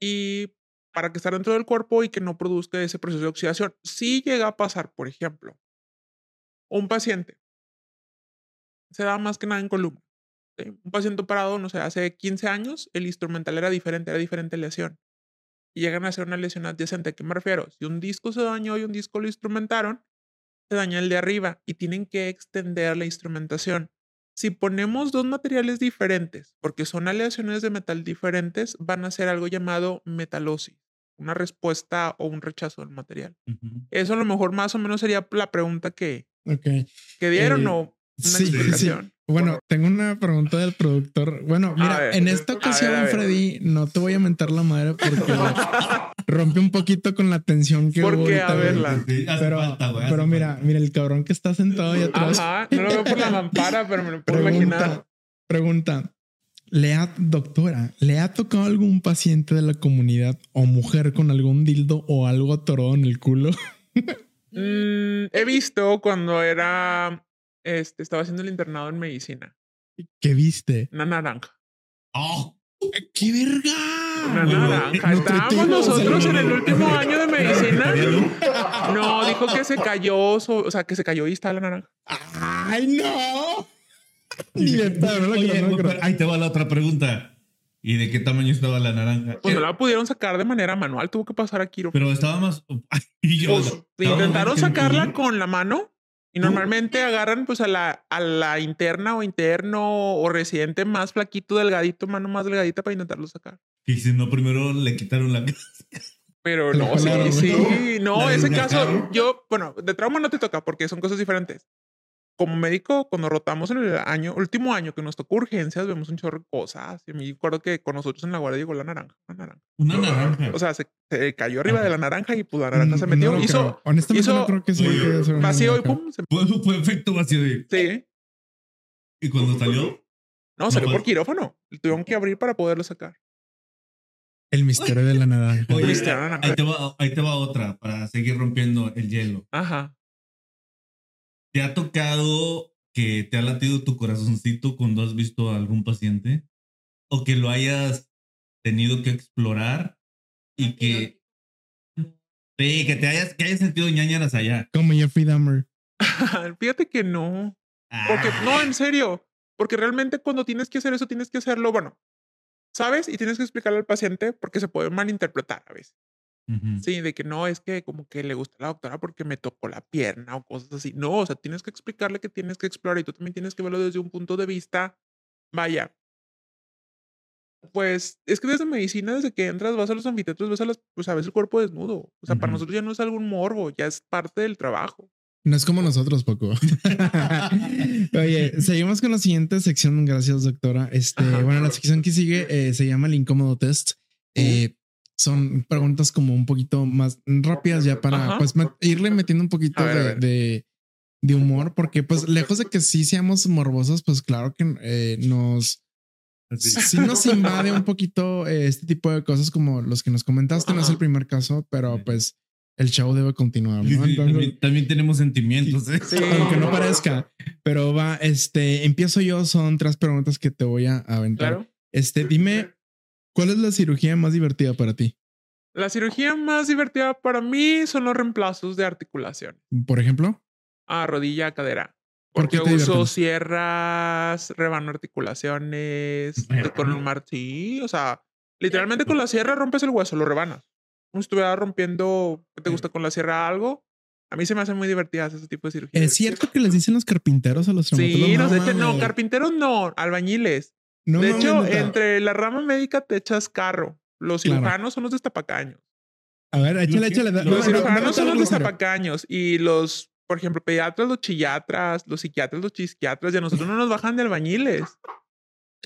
B: y para que esté dentro del cuerpo y que no produzca ese proceso de oxidación. Si llega a pasar, por ejemplo, un paciente se da más que nada en columna. ¿sí? Un paciente operado, no sé, hace 15 años, el instrumental era diferente, era diferente lesión. Y llegan a hacer una lesión adyacente. ¿A qué me refiero? Si un disco se dañó y un disco lo instrumentaron, se daña el de arriba y tienen que extender la instrumentación. Si ponemos dos materiales diferentes, porque son aleaciones de metal diferentes, van a hacer algo llamado metalosis, una respuesta o un rechazo del material.
C: Ujú.
B: Eso a lo mejor más o menos sería la pregunta que,
A: Ok.
B: que dieron
A: Eh,
B: o una
A: sí, *laughs* sí.
B: explicación.
A: Bueno, tengo una pregunta del productor. Bueno, mira,
B: ver,
A: en
B: a
A: esta
B: ver,
A: ocasión,
B: a ver.
A: Freddy, no te voy a mentar la madre porque *laughs* rompe un poquito con la tensión que
B: ¿Por
A: hubo
B: qué?
A: ahorita,
B: A verla.
A: Pero,
C: falta,
A: pero mira,
C: falta.
A: mira, el cabrón que está sentado ahí atrás.
B: Ajá, no lo veo por la *laughs* mampara, pero me lo puedo imaginar.
A: Pregunta, pregunta. ¿Le ha, doctora, ¿le ha tocado algún paciente de la comunidad o mujer con algún dildo o algo atorado en el culo? *laughs*
B: Mm, he visto cuando era, este, estaba haciendo el internado en medicina,
A: ¿Qué viste?
B: una naranja.
C: ¡Oh!
A: ¡Qué verga!
B: Una naranja. Estábamos nosotros en el último año de medicina. No, dijo que se cayó, o sea, que se cayó y está la naranja.
A: ¡Ay, no! Ni
C: Oye, ahí te va la otra pregunta. ¿Y de qué tamaño estaba la naranja?
B: Pues no la pudieron sacar de manera manual, tuvo que pasar a quirófano.
C: Pero estaba más. *laughs* y yo-
B: Pues,
C: estaba
B: intentaron
C: más
B: sacarla con la mano y normalmente agarran pues a la, a la interna o interno o residente más flaquito, delgadito, mano más delgadita para intentarlo sacar.
C: Y si no, primero le quitaron la
B: Pero no, sí, sí, no, ese caso, yo, bueno, de trauma no te toca porque son cosas diferentes. Como médico, cuando rotamos en el año, último año que nos tocó urgencias, vemos un chorro de cosas. Y me acuerdo que con nosotros en la guardia llegó la naranja.
C: Una naranja.
B: O sea, se, se cayó arriba
C: Ajá.
B: de la naranja y pues la naranja se metió.
A: no
B: hizo
A: creo. Honestamente,
B: hizo
A: no creo que sí. Una
B: vacío y pum, se
C: Fue, fue efecto vacío de.
B: Sí.
C: Y cuando salió,
B: No, salió por quirófano. Le tuvieron que abrir para poderlo sacar.
A: El misterio de la naranja.
C: Oye,
B: Viste a la naranja.
C: ahí te, va, ahí te va otra para seguir rompiendo el hielo.
B: Ajá.
C: ¿Te ha tocado que te ha latido tu corazoncito cuando has visto a algún paciente? ¿O que lo hayas tenido que explorar y que, sí, que te hayas, que hayas sentido ñañaras allá?
A: Como Jeffrey Dahmer. *laughs*
B: Fíjate que no. Porque,
C: Ah.
B: no, en serio. Porque realmente cuando tienes que hacer eso, tienes que hacerlo, bueno, ¿sabes? Y tienes que explicarle al paciente porque se puede malinterpretar a veces.
C: Ujú.
B: Sí, de que no es que como que le gusta la doctora porque me tocó la pierna o cosas así. No, o sea, tienes que explicarle que tienes que explorar y tú también tienes que verlo desde un punto de vista, vaya. Pues es que desde medicina, desde que entras, vas a los anfiteatros, ves a las, pues a veces el cuerpo desnudo. O sea, para
C: Ujú.
B: nosotros ya no es algún morbo, ya es parte del trabajo.
A: No es como nosotros, poco. *laughs* Oye, seguimos con la siguiente sección. Gracias, doctora. Este,
B: Ajá.
A: bueno, la sección que sigue eh, se llama el incómodo test. Eh, son preguntas como un poquito más rápidas ya para
B: Ajá.
A: pues met- irle metiendo un poquito
B: A ver,
A: de, de, de humor, porque pues lejos de que sí seamos morbosos, pues claro que eh, nos
C: Así.
A: sí nos invade un poquito eh, este tipo de cosas como los que nos comentaste. No es
B: Ajá.
A: el primer caso, pero
C: Sí.
A: pues el show debe continuar.
C: Sí,
A: ¿no?
C: sí,
A: Entonces-
C: también, también tenemos sentimientos. ¿eh?
B: Sí.
A: aunque no parezca. Pero va, este, empiezo yo. Son tres preguntas que te voy a aventar.
B: Claro.
A: Este, dime, ¿cuál es la cirugía más divertida para ti?
B: La cirugía más divertida para mí son los reemplazos de articulación.
A: Por ejemplo,
B: a rodilla, cadera.
A: ¿Por qué
B: Porque
A: te
B: uso sierras, rebano articulaciones, con un martillo. O sea, literalmente con la sierra rompes el hueso, lo rebanas. Como si estuviera rompiendo, ¿qué te gusta con la sierra algo? A mí se me hacen muy divertidas ese tipo de cirugías.
A: ¿es cierto que les dicen los carpinteros a los traumatólogos?
B: Sí, no, carpinteros no, albañiles.
A: No
B: de hecho, entre la rama médica te echas carro. Los
A: Claro.
B: cirujanos son los destapacaños.
A: A ver, échale, échale.
C: los
A: no,
B: Los
A: no, no,
B: cirujanos
A: no,
B: son los destapacaños y los, por ejemplo, pediatras, los chillatras, los psiquiatras, los chisquiatras, y a nosotros no nos bajan de albañiles.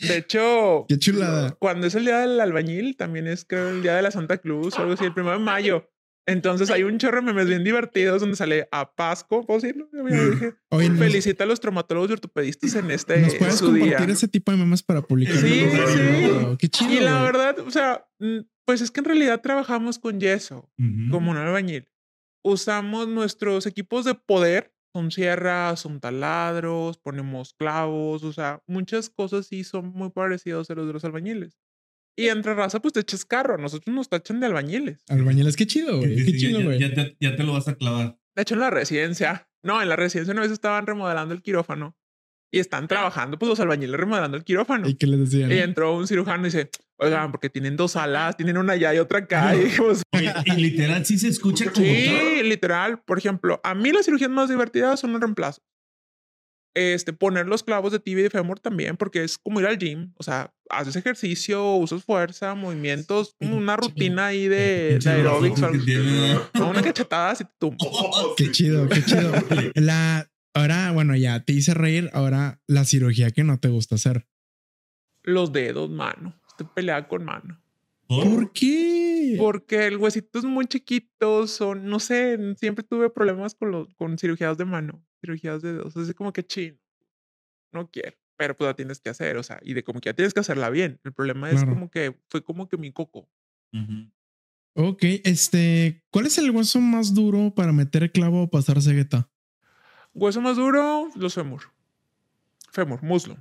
B: De hecho,
A: Qué chulada.
B: cuando es el día del albañil, también es creo el día de la Santa Cruz o algo así, el primero de mayo. Entonces hay un chorro de memes bien divertidos donde sale a Pasco, ¿puedo decirlo?
A: Mm.
B: dije.
A: Oye, nos,
B: Felicita a los traumatólogos y ortopedistas en este
A: ¿nos puedes
B: su
A: compartir
B: día.
A: ese tipo de memes para publicar?
B: Sí, sí.
A: Qué chido.
B: Y la
A: güey.
B: verdad, o sea, mm, pues es que en realidad trabajamos con yeso.
C: Ujú.
B: como un albañil. Usamos nuestros equipos de poder, son sierras, son taladros, ponemos clavos, o sea, muchas cosas sí son muy parecidos a los de los albañiles. Y entre raza, pues te echas carro, a nosotros nos tachan de albañiles.
A: Albañiles, qué chido, güey.
C: Sí,
A: Qué
C: sí,
A: chido,
C: ya-
A: güey.
C: ya, te, ya te lo vas a clavar.
B: De hecho, en la residencia, no, en la residencia una vez estaban remodelando el quirófano y están trabajando, pues los albañiles remodelando el quirófano.
A: ¿Y qué les decían?
B: Y entró un cirujano y dice, oigan, porque tienen dos salas, tienen una allá y otra acá. Y dijimos, *laughs*
C: Oye, y literal, sí se escucha como.
B: Sí, literal. Por ejemplo, a mí las cirugías más divertidas son los reemplazos. Este, poner los clavos de tibia y de fémur también, porque es como ir al gym. O sea, haces ejercicio, usas fuerza, movimientos, una rutina ahí de, de aeróbics. Una cachetada así te tumbo. *laughs*
A: Qué chido, qué chido. *laughs* La, ahora, bueno, ya te hice reír. Ahora, la cirugía que no te gusta hacer.
B: Los dedos, mano. Estoy peleada con mano.
A: ¿Por qué?
B: Porque el huesito es muy chiquito, son, no sé, siempre tuve problemas con los, con cirugías de mano, cirugías de dedos, así como que chino, no quiero, pero pues la tienes que hacer, o sea, y de como que ya tienes que hacerla bien. El problema es
A: Claro.
B: como que fue como que mi coco.
C: Ujú.
A: Ok, este, ¿cuál es el hueso más duro para meter clavo o pasar cegueta?
B: Hueso más duro, los fémur. Fémur, muslo.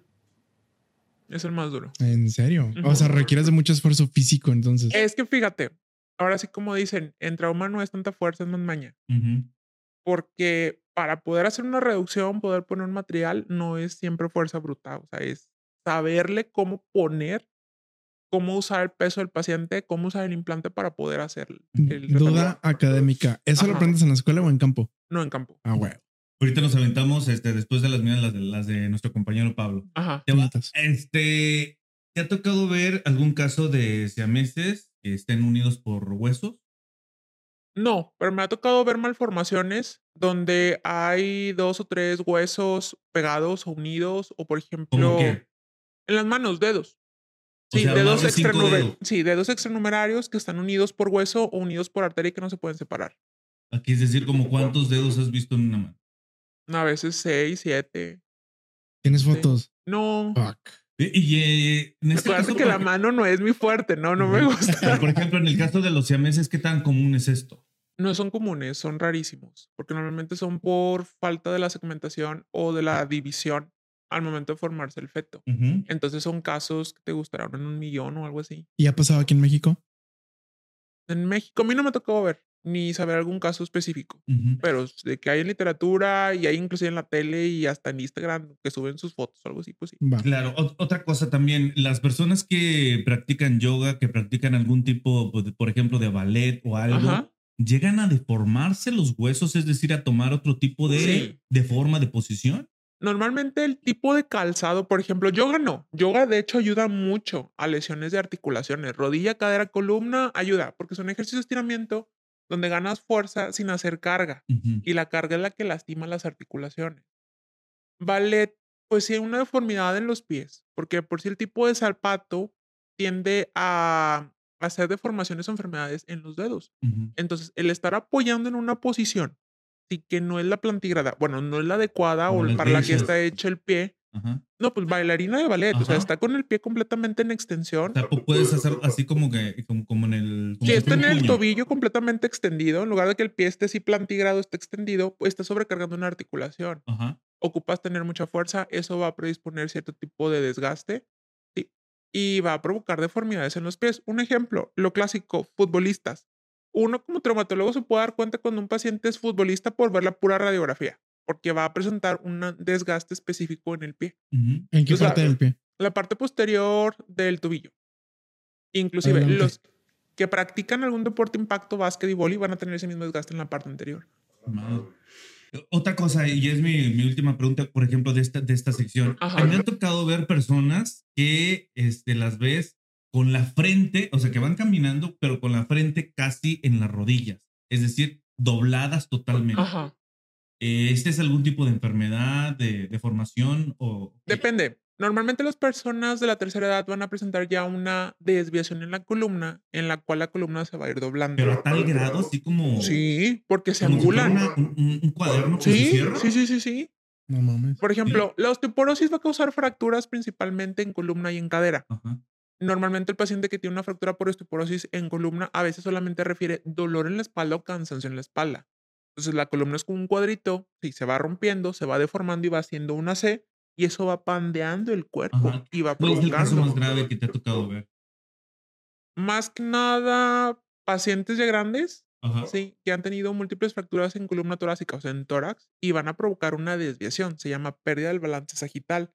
B: Es el más duro.
A: ¿En serio? O
B: Ujú.
A: sea, requieres de mucho esfuerzo físico, entonces.
B: Es que fíjate, ahora sí como dicen, en trauma no es tanta fuerza, es más maña.
C: Ujú.
B: Porque para poder hacer una reducción, poder poner un material, no es siempre fuerza bruta, o sea, es saberle cómo poner cómo usar el peso del paciente, cómo usar el implante para poder hacer el
A: Duda académica. ¿Eso lo
B: Ajá.
A: aprendes en la escuela o en campo?
B: No en campo.
A: Ah, güey.
C: Ahorita nos aventamos este, después de las mías, las de, las de nuestro compañero Pablo.
B: Ajá.
C: Te, va- este, ¿Te ha tocado ver algún caso de siameses que estén unidos por huesos?
B: No, pero me ha tocado ver malformaciones donde hay dos o tres huesos pegados o unidos, o por ejemplo, en las manos, dedos.
C: O
B: Sí,
C: sea,
B: dedos,
C: más de cinco
B: extranumer-
C: dedos.
B: sí, dedos extranumerarios que están unidos por hueso o unidos por arteria y que no se pueden separar.
C: Aquí es decir, como cuántos dedos has visto en una mano.
B: A veces seis, siete.
A: ¿Tienes
B: Sí.
A: fotos?
B: No.
A: Fuck.
C: Y, y, eh, en este caso,
B: que
C: por
B: la mano no es mi fuerte, no, no me gusta.
C: Pero, por ejemplo, en el caso de los siameses, ¿qué tan común es esto?
B: No son comunes, son rarísimos, porque normalmente son por falta de la segmentación o de la división al momento de formarse el feto. Entonces son casos que te gustarán en un millón o algo así.
A: ¿Y ha pasado aquí en México?
B: En México a mí no me tocó ver ni saber algún caso específico, pero de que hay en literatura y hay inclusive en la tele y hasta en Instagram que suben sus fotos o algo así, pues sí.
A: Va.
C: Claro, ot- otra cosa también, las personas que practican yoga, que practican algún tipo, pues, de- por ejemplo, de ballet o algo,
B: Ajá.
C: Llegan a deformarse los huesos, es decir, a tomar otro tipo de,
B: Sí.
C: de forma, de posición.
B: Normalmente el tipo de calzado, por ejemplo, yoga no. Yoga de hecho ayuda mucho a lesiones de articulaciones. Rodilla, cadera, columna ayuda porque son ejercicios de estiramiento donde ganas fuerza sin hacer carga y la carga es la que lastima las articulaciones. Ballet, pues sí hay una deformidad en los pies porque por si el tipo de zapato tiende a hacer deformaciones o enfermedades en los dedos. Entonces, el estar apoyando en una posición sí que no es la plantigrada, bueno, no es la adecuada
C: Como
B: o para la que está hecho el pie.
C: Ajá.
B: No, pues bailarina de ballet, o sea,
C: Ajá.
B: está con el pie completamente en extensión.
C: O sea, pu- puedes hacer así como que, como, como en el. como
B: Si está en el
C: puño.
B: tobillo completamente extendido, en lugar de que el pie esté así plantigrado, esté extendido, pues está sobrecargando una articulación.
C: Ajá.
B: Ocupas tener mucha fuerza, eso va a predisponer cierto tipo de desgaste y va a provocar deformidades en los pies. Un ejemplo, lo clásico, futbolistas. Uno como traumatólogo se puede dar cuenta cuando un paciente es futbolista por ver la pura radiografía, porque va a presentar un desgaste específico en el pie.
A: ¿En qué parte del pie?
B: La parte posterior del tobillo. Inclusive
A: Adelante.
B: los que practican algún deporte impacto, básquet y vóley van a tener ese mismo desgaste en la parte anterior.
C: Madre. Otra cosa, y es mi, mi última pregunta, por ejemplo, de esta, de esta sección.
B: Ajá.
C: A mí Me ha tocado ver personas que este, las ves con la frente, o sea, que van caminando, pero con la frente casi en las rodillas, es decir, dobladas totalmente.
B: Ajá.
C: Eh, ¿Este es algún tipo de enfermedad, de deformación o...?
B: Depende. Normalmente las personas de la tercera edad van a presentar ya una desviación en la columna, en la cual la columna se va a ir doblando.
C: Pero a tal grado, así como...
B: Sí, porque se angulan.
C: una- un, cuaderno que se
B: Sí,
C: cierra.
B: sí, sí, sí, sí.
A: No mames.
B: Por ejemplo, la osteoporosis va a causar fracturas principalmente en columna y en cadera.
C: Ajá.
B: Normalmente el paciente que tiene una fractura por osteoporosis en columna a veces solamente refiere dolor en la espalda o cansancio en la espalda. Entonces la columna es como un cuadrito, sí, se va rompiendo, se va deformando y va haciendo una C y eso va pandeando el cuerpo
C: Ajá.
B: y va
C: ¿Cuál es el caso
B: provocando.
C: más grave que te ha tocado ver?
B: Más que nada, pacientes ya grandes,
C: Ajá.
B: sí, que han tenido múltiples fracturas en columna torácica, o sea, en tórax, y van a provocar una desviación, se llama pérdida del balance sagital.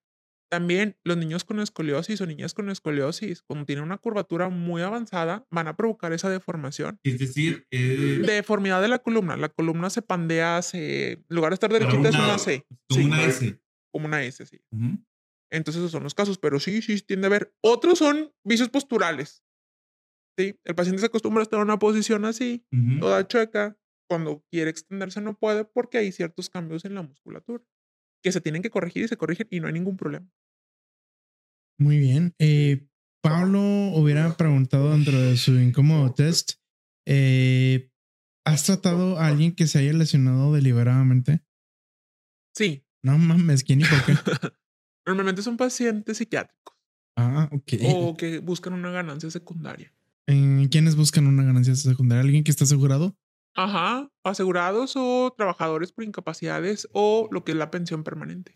B: También los niños con escoliosis o niñas con escoliosis, cuando tienen una curvatura muy avanzada, van a provocar esa deformación.
C: Es decir, eh,
B: Deformidad de la columna. La columna se pandea, se, en lugar de estar derechita, es una C.
C: como
B: Sí,
C: una S.
B: Como una S, sí.
C: Ujú.
B: Entonces esos son los casos, pero sí, sí, tiende a haber. Otros son vicios posturales. Sí, el paciente se acostumbra a estar en una posición así, toda chueca. Cuando quiere extenderse no puede porque hay ciertos cambios en la musculatura que se tienen que corregir y se corrigen y no hay ningún problema.
A: Muy bien. Eh, Pablo hubiera preguntado dentro de su incómodo test. eh, ¿Has tratado a alguien que se haya lesionado deliberadamente?
B: Sí,
A: No mames, ¿quién y por qué? *laughs*
B: normalmente son pacientes psiquiátricos
A: Ah, ok.
B: o que buscan una ganancia secundaria.
A: ¿En ¿Quiénes buscan una ganancia secundaria? ¿Alguien que está asegurado?
B: Ajá, asegurados o trabajadores por incapacidades o lo que es la pensión permanente.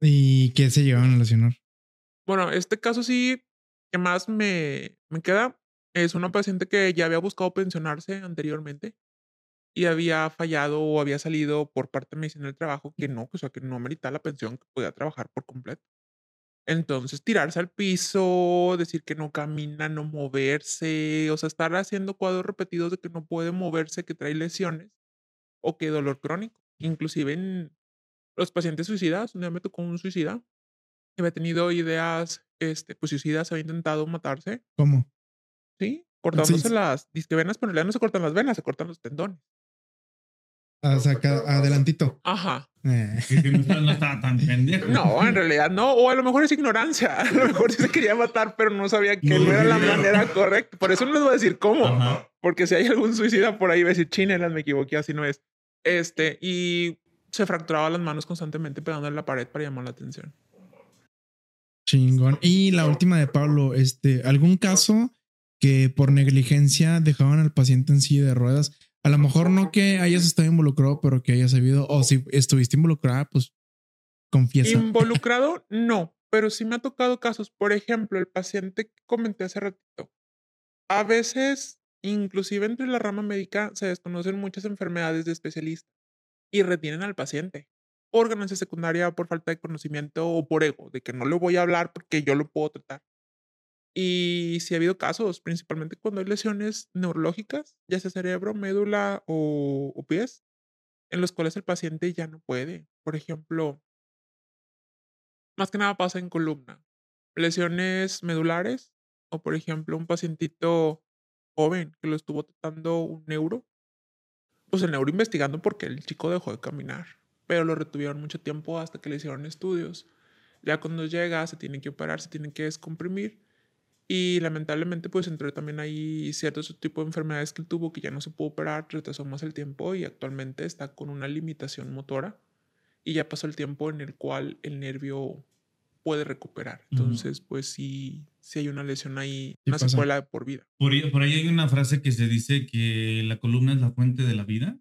A: ¿Y que se llegaban a lesionar?
B: Bueno, este caso sí que más me, me queda es una paciente que ya había buscado pensionarse anteriormente y había fallado o había salido por parte de medicina del trabajo que no, o sea, que no meritaba la pensión, que podía trabajar por completo. Entonces, tirarse al piso, decir que no camina, no moverse, o sea, estar haciendo cuadros repetidos de que no puede moverse, que trae lesiones o que dolor crónico. Inclusive en los pacientes suicidas, un día me tocó un suicida que había tenido ideas, este, pues suicidas, había intentado matarse.
A: ¿Cómo?
B: Sí, cortándose las disque venas, pero en realidad no se cortan las venas, se cortan los tendones.
A: O sea, acá, adelantito.
B: Ajá.
A: Eh.
C: no estaba tan pendejo.
B: No, en realidad no. O a lo mejor es ignorancia. *laughs* A lo mejor sí se quería matar, pero no sabía que no,
C: No,
B: era la manera correcta. Por eso no les voy a decir cómo.
C: Ajá.
B: Porque si hay algún suicida por ahí, va a decir chinelas, me equivoqué, así no es. Este, y se fracturaba las manos constantemente pegando en la pared para llamar la atención.
A: Chingón. Y la última de Pablo, este, ¿algún caso que por negligencia dejaban al paciente en silla de ruedas? A lo mejor no que hayas estado involucrado, pero que hayas sabido, o si estuviste involucrada, pues confiesa.
B: Involucrado, *laughs* no, pero sí me ha tocado casos. Por ejemplo, el paciente que comenté hace ratito. A veces, inclusive entre la rama médica, se desconocen muchas enfermedades de especialistas y retienen al paciente por ganancia secundaria, por falta de conocimiento o por ego, de que no le voy a hablar porque yo lo puedo tratar. Y sí ha habido casos, principalmente cuando hay lesiones neurológicas, ya sea cerebro, médula o, o pies, en los cuales el paciente ya no puede. Por ejemplo, más que nada pasa en columna. Lesiones medulares o, por ejemplo, un pacientito joven que lo estuvo tratando un neuro. Pues el neuro investigando porque el chico dejó de caminar, pero lo retuvieron mucho tiempo hasta que le hicieron estudios. Ya cuando llega se tiene que operar, se tiene que descomprimir y lamentablemente pues entre también hay ciertos tipos de enfermedades que él tuvo que ya no se pudo operar, retrasó más el tiempo y actualmente está con una limitación motora y ya pasó el tiempo en el cual el nervio puede recuperar. Entonces, pues sí, sí hay una lesión ahí, una
A: pasa.
B: secuela por vida.
C: Por ahí, por ahí hay una frase que se dice que la columna es la fuente de la vida.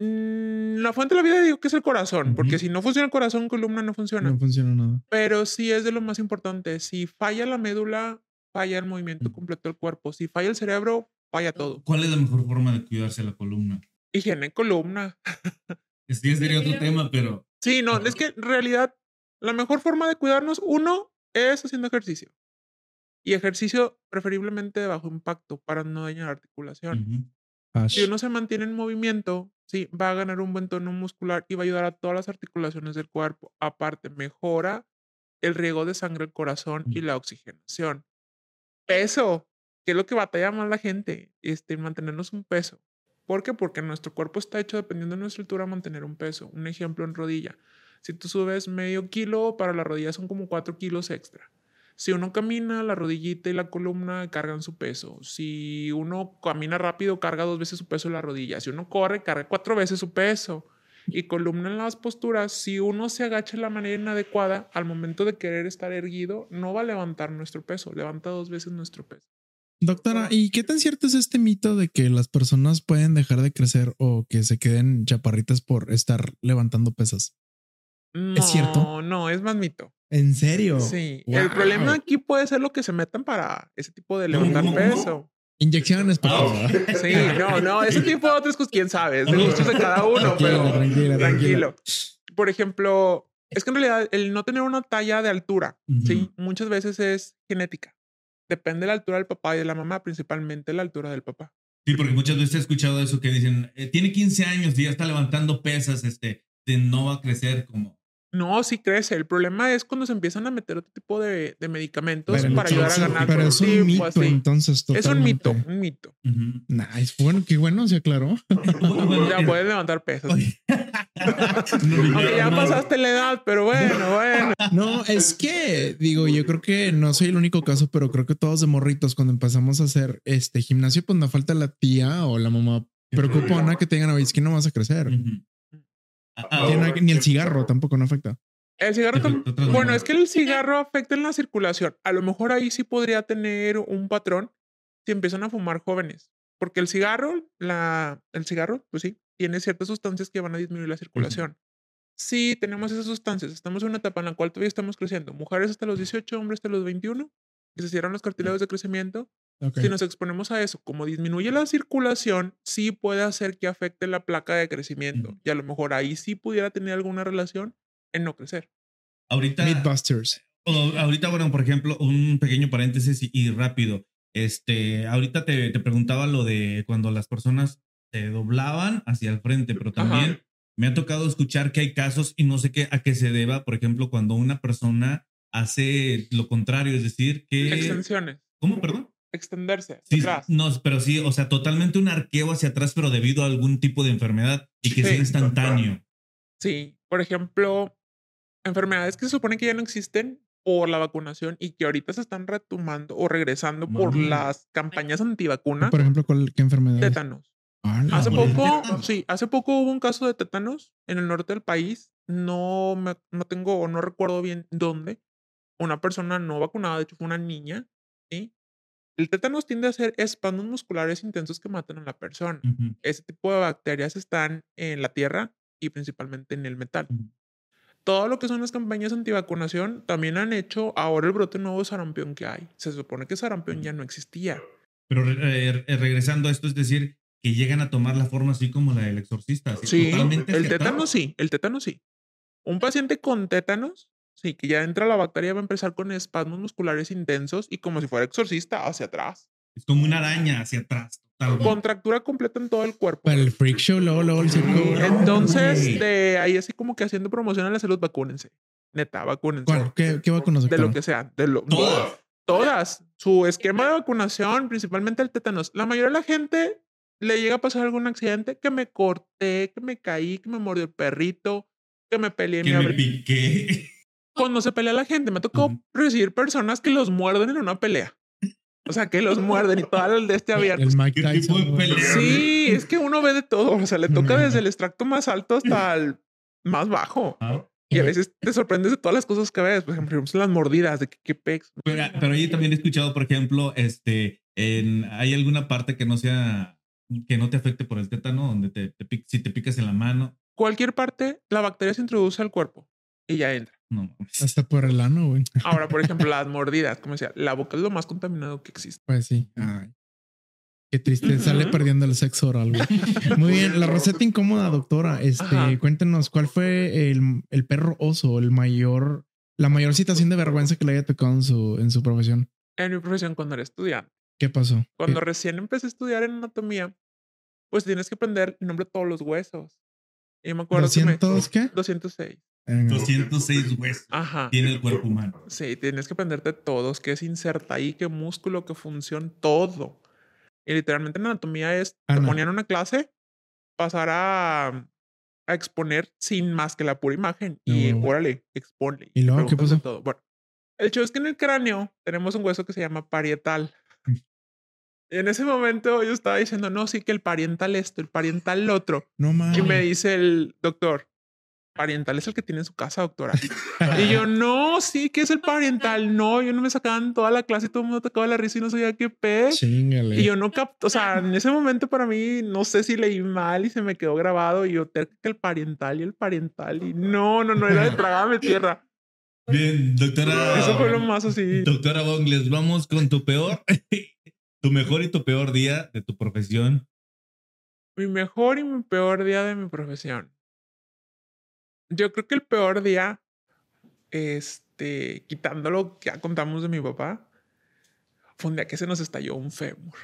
B: Mm, la fuente de la vida digo que es el corazón, porque si no funciona el corazón, columna no funciona.
A: No funciona nada.
B: Pero sí es de lo más importante. Si falla la médula, falla el movimiento
C: Ujú.
B: completo del cuerpo. Si falla el cerebro, falla todo.
C: ¿Cuál es la mejor forma de cuidarse la columna?
B: Higiene columna. *laughs*
C: Sí, ese sería otro tema, pero
B: Sí, no, es que en realidad la mejor forma de cuidarnos, uno, es haciendo ejercicio. Y ejercicio preferiblemente de bajo impacto para no dañar la articulación. Si uno se mantiene en movimiento, sí, va a ganar un buen tono muscular y va a ayudar a todas las articulaciones del cuerpo. Aparte, mejora el riego de sangre al corazón y la oxigenación. Peso, que es lo que batalla más la gente, este, mantenernos un peso. ¿Por qué? Porque nuestro cuerpo está hecho, dependiendo de nuestra altura, a mantener un peso. Un ejemplo en rodilla. Si tú subes medio kilo, para la rodilla son como cuatro kilos extra. Si uno camina, la rodillita y la columna cargan su peso. Si uno camina rápido, carga dos veces su peso en la rodilla. Si uno corre, carga cuatro veces su peso. Y columna en las posturas, si uno se agacha de la manera inadecuada, al momento de querer estar erguido, no va a levantar nuestro peso, levanta dos veces nuestro peso.
A: Doctora, ¿y qué tan cierto es este mito de que las personas pueden dejar de crecer o que se queden chaparritas por estar levantando pesas?
B: No,
A: cierto?
B: No, es más mito.
A: ¿En serio?
B: Sí. El problema aquí puede ser lo que se metan para ese tipo de levantar peso.
A: Inyecciones, por favor.
B: Sí, no, no, ese tipo de otras cosas, quién sabe, es de gustos de cada uno,
A: Tranquila,
B: pero tranquilo. Por ejemplo, es que en realidad el no tener una talla de altura, sí, muchas veces es genética. Depende de la altura del papá y de la mamá, principalmente la altura del papá.
C: Sí, porque muchas veces he escuchado eso que dicen, eh, tiene 15 años y ya está levantando pesas, este, de no va a crecer como...
B: No, sí crece. El problema es cuando se empiezan a meter otro tipo de, de medicamentos
A: Pero
B: para ayudar a ganar
A: Pero es un
B: tiempo,
A: mito,
B: así.
A: entonces.
B: Es un
A: totalmente.
B: mito, un mito.
A: Nice. Bueno, qué bueno, se aclaró. *laughs*
B: Ya puedes levantar pesas.
C: oye. *laughs*
B: Aunque ya pasaste la edad, pero bueno, bueno.
A: No, es que digo, yo creo que no soy el único caso, pero creo que todos de morritos, cuando empezamos a hacer este gimnasio, pues nos falta la tía o la mamá preocupona que te digan, oye, es que no vas a crecer.
C: Ah,
A: Que no hay- ni el cigarro tampoco no afecta.
B: El cigarro tam-
C: Efecto otras
B: Bueno, es que el cigarro afecta en la circulación. A lo mejor ahí sí podría tener un patrón si empiezan a fumar jóvenes. Porque el cigarro, la, el cigarro, pues sí, tiene ciertas sustancias que van a disminuir la circulación. Sí, tenemos esas sustancias. Estamos en una etapa en la cual todavía estamos creciendo. Mujeres hasta los 18, hombres hasta los 21, que se cierran los cartílagos de crecimiento.
A: Ok.
B: Si nos exponemos a eso, como disminuye la circulación, sí puede hacer que afecte la placa de crecimiento.
C: Ujú.
B: Y a lo mejor ahí sí pudiera tener alguna relación en no crecer.
C: ahorita.
A: Mythbusters.
C: o ahorita, bueno, por ejemplo, un pequeño paréntesis y, y rápido. Este, ahorita te, te preguntaba lo de cuando las personas se doblaban hacia el frente, pero también
B: Ajá.
C: me ha tocado escuchar que hay casos y no sé qué a qué se deba, por ejemplo, cuando una persona hace lo contrario, es decir, que...
B: Extensiones.
C: ¿Cómo, perdón?
B: Extenderse.
C: Sí,
B: atrás.
C: no, pero sí, o sea, totalmente un arqueo hacia atrás, pero debido a algún tipo de enfermedad y que
B: Sí.
C: sea instantáneo.
B: Sí, por ejemplo, enfermedades que se supone que ya no existen por la vacunación y que ahorita se están retomando o regresando por las campañas antivacuna.
A: Por ejemplo, ¿cuál, ¿qué enfermedad?
B: Tétanos.
A: Ah,
B: Hace poco, sí, hace poco hubo un caso de tétanos en el norte del país. No, me, no tengo o no recuerdo bien dónde. Una persona no vacunada, de hecho fue una niña, ¿sí? El tétanos tiende a ser espasmos musculares intensos que matan a la persona.
C: Ujú.
B: Ese tipo de bacterias están en la tierra y principalmente en el metal. Todo lo que son las campañas antivacunación también han hecho ahora el brote nuevo de sarampión que hay. Se supone que sarampión ya no existía.
C: Pero re- eh, regresando a esto, es decir, que llegan a tomar la forma así como la del exorcista. así
B: Sí, el tétano sí, el tétano sí. Un paciente con tétanos, sí, que ya entra la bacteria, va a empezar con espasmos musculares intensos y como si fuera exorcista hacia atrás.
C: Es como una araña hacia atrás. totalmente.
B: Contractura completa en todo el cuerpo.
A: Para el freak show, luego, luego el circo.
B: Entonces, de ahí así como que haciendo promoción a la salud, vacúnense. Neta, vacúnense.
A: ¿Cuál? ¿Qué, qué vacunas,
B: De lo que sea. De lo,
C: Todas.
B: Todas. Su esquema de vacunación, principalmente el tétanos. La mayoría de la gente le llega a pasar algún accidente, que me corté, que me caí, que me mordió el perrito, que me peleé.
C: Que
B: me
C: me
B: abrí-
C: piqué.
B: Cuando se pelea la gente, me tocó recibir personas que los muerden en una pelea. O sea, que los muerden y todo el de este *laughs* abierto.
A: El Mike
C: ¿Qué tipo
A: Tyson.
B: Sí, es que uno ve de todo. O sea, le toca desde el extracto más alto hasta el más bajo.
C: Ah,
B: Y a veces te sorprendes de todas las cosas que ves. Por ejemplo, las mordidas, de que qué pex.
C: Pero, pero ahí también he escuchado, por ejemplo, este, en, hay alguna parte que no sea, que no te afecte por el tétano, donde te, te si te picas en la mano,
B: Cualquier parte, la bacteria se introduce al cuerpo y ya entra.
C: No. mames.
A: Hasta por el ano, güey.
B: Ahora, por ejemplo, *laughs* las mordidas, como decía, la boca es lo más contaminado que existe.
A: Pues sí. Ay. Qué triste. Sale perdiendo el sexo oral, güey. *laughs* Muy bien. La receta incómoda, doctora. Este,
B: Ajá.
A: cuéntenos, ¿cuál fue el, el perro oso, el mayor, la mayor situación de vergüenza que le haya tocado en su, en su profesión?
B: En mi profesión, cuando era estudiante,
A: ¿Qué pasó?
B: cuando
A: ¿Qué-
B: recién empecé a estudiar en anatomía, pues tienes que aprender el nombre de todos los huesos. Y me acuerdo que me-
A: ¿200 qué?
B: 206.
A: Venga.
C: 206 huesos
B: Ajá.
C: tiene el cuerpo humano.
B: Sí, tienes que aprenderte todos, qué se inserta ahí, qué músculo, qué función, todo. Y literalmente en anatomía es, te ponían una clase, pasar a, a exponer sin más que la pura imagen. Y
A: No.
B: órale, exponle.
A: ¿Y luego qué pasó?
B: Todo. Bueno, el show es que en el cráneo tenemos un hueso que se llama parietal.
A: Mm.
B: Y en ese momento yo estaba diciendo, no, sí que el pariental esto, el pariental lo otro.
A: No mames.
B: Y me dice el doctor, pariental es el que tiene en su casa, doctora. Y yo, no, sí, que es el pariental. No, yo no me sacaban toda la clase y todo el mundo tocaba la risa y no sabía qué pez.
A: Chingale.
B: Y yo no capto, o sea, en ese momento para mí, no sé si leí mal y se me quedó grabado y yo que el pariental y el pariental y no, no, no, era de tragame tierra.
C: Bien, doctora.
B: Eso fue lo más así.
C: Doctora Bongles, vamos con tu peor, *laughs* tu mejor y tu peor día de tu profesión.
B: Mi mejor y mi peor día de mi profesión. Yo creo que el peor día, este, quitando lo que ya contamos de mi papá, fue un día que se nos estalló un fémur.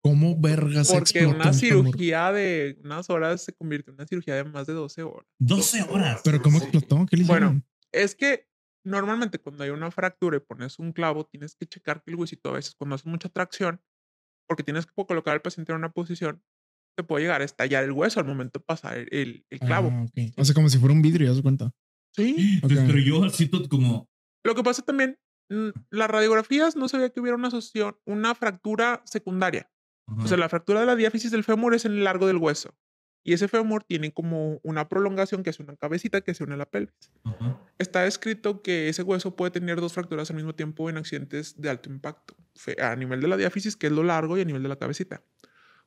A: ¿Cómo vergas
B: Porque
A: explotó
B: una
A: un fémur?
B: cirugía de unas horas se convirtió en una cirugía de más de 12 horas.
C: 12 horas.
A: ¿Pero cómo
B: Sí.
A: explotó? ¿Qué le hicieron?
B: Bueno, es que normalmente cuando hay una fractura y pones un clavo, tienes que checar que el huesito a veces cuando haces mucha tracción, porque tienes que colocar al paciente en una posición, te puede llegar a estallar el hueso al momento de pasar el, el- clavo.
A: Ah, ok. O sea, como si fuera un vidrio, ¿ya se cuenta?
B: Sí.
C: Se *gasps*
A: Ok.
C: estrelló así todo como.
B: Lo que pasa también, las radiografías no sabía que hubiera una asociación, una fractura secundaria. O sea, la fractura de la diáfisis del fémur es en el largo del hueso. Y ese fémur tiene como una prolongación que hace una cabecita que se une a la pelvis.
C: Ajá.
B: Está escrito que ese hueso puede tener dos fracturas al mismo tiempo en accidentes de alto impacto, a nivel de la diáfisis, que es lo largo, y a nivel de la cabecita.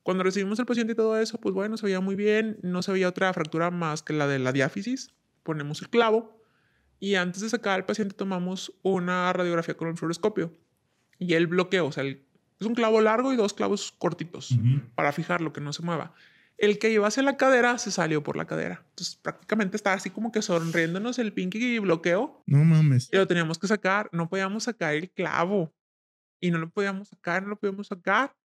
B: Cuando recibimos al paciente y todo eso, pues bueno, se veía muy bien, no se veía otra fractura más que la de la diáfisis. Ponemos el clavo y antes de sacar al paciente tomamos una radiografía con el fluoroscopio y el bloqueo, o sea, el- es un clavo largo y dos clavos cortitos
C: Ujú.
B: para fijarlo, que no se mueva. El que iba hacia la cadera se salió por la cadera. Entonces prácticamente estaba así como que sonriéndonos el pinky bloqueo.
A: No mames.
B: Y lo teníamos que sacar. No podíamos sacar el clavo. Y no lo podíamos sacar, no lo podíamos sacar.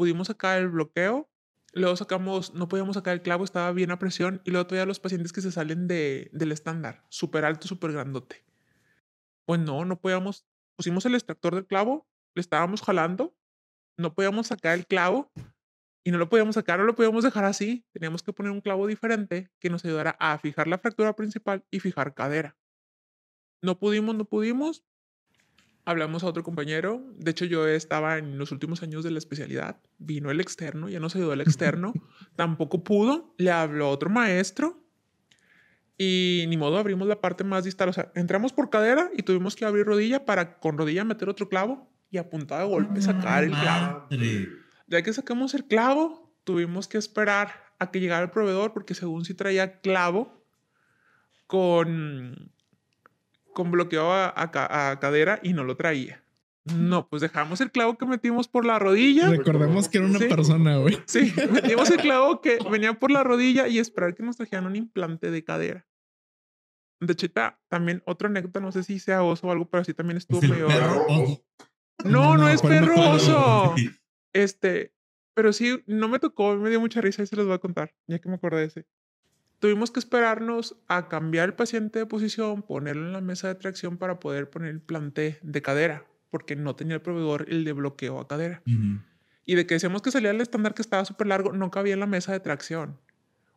B: Pudimos sacar el bloqueo. Luego sacamos, no podíamos sacar el clavo, estaba bien a presión. Y luego todavía los pacientes que se salen de, del estándar, súper alto, súper grandote. Pues no, no podíamos. Pusimos el extractor del clavo, le estábamos jalando, no podíamos sacar el clavo y no lo podíamos sacar, no lo podíamos dejar así. Teníamos que poner un clavo diferente que nos ayudara a fijar la fractura principal y fijar cadera. No pudimos, no pudimos. Hablamos a otro compañero. De hecho, yo estaba en los últimos años de la especialidad. Vino el externo, ya nos ayudó el externo. *laughs* Tampoco pudo. Le habló otro maestro. Y ni modo, abrimos la parte más distal. O sea, entramos por cadera y tuvimos que abrir rodilla para con rodilla meter otro clavo y a punta de golpe sacar el clavo. Ya que sacamos el clavo, tuvimos que esperar a que llegara el proveedor porque según si traía clavo con, con bloqueo a, a, cadera y no lo traía. No, pues dejamos el clavo que metimos por la rodilla.
A: Recordemos que era una persona, güey.
B: Sí, metimos el clavo que venía por la rodilla y esperar que nos trajeran un implante de cadera. De hecho, también otra anécdota, no sé si sea oso o algo, pero así también estuvo medio. No, no, es perroso. Este, pero sí, no me tocó, me dio mucha risa y se los voy a contar, ya que me acordé de ese. Tuvimos que esperarnos a cambiar el paciente de posición, ponerlo en la mesa de tracción para poder poner el plante de cadera, porque no tenía el proveedor el de bloqueo a cadera. Y de que decíamos que salía el estándar que estaba súper largo, no cabía en la mesa de tracción.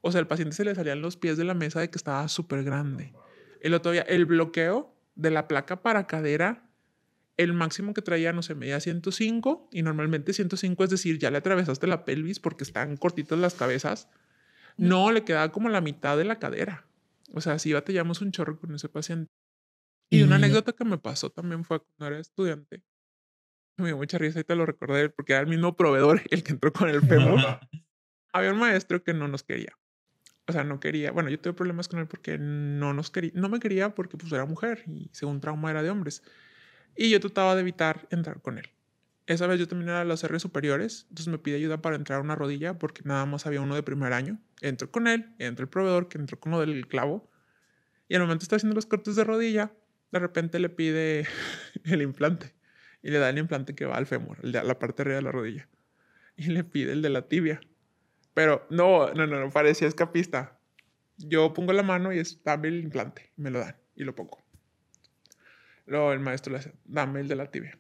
B: O sea, al paciente se le salían los pies de la mesa de que estaba súper grande. El otro día, el bloqueo de la placa para cadera el máximo que traía, no sé, medía 105 y normalmente 105 es decir, ya le atravesaste la pelvis porque están cortitas las cabezas. No, le quedaba como la mitad de la cadera. O sea, sí batallamos un chorro con ese paciente. Y una anécdota que me pasó también fue cuando era estudiante. Me dio mucha risa y te lo recordé porque era el mismo proveedor *laughs* el que entró con el fémur. *laughs* Había un maestro que no nos quería. O sea, no quería. Bueno, yo tuve problemas con él porque no nos quería. No me quería porque pues era mujer y según trauma era de hombres. Y yo trataba de evitar entrar con él. Esa vez yo también era las R superiores, entonces me pide ayuda para entrar a una rodilla porque nada más había uno de primer año. Entro con él, entra el proveedor que entró con lo del clavo. Y al momento está haciendo los cortes de rodilla, de repente le pide *laughs* el implante y le da el implante que va al fémur, la parte arriba de la rodilla. Y le pide el de la tibia. Pero no, no, no, no parecía escapista. Yo pongo la mano y es dame el implante, me lo dan y lo pongo. Luego el maestro le hace, dame el de la tibia.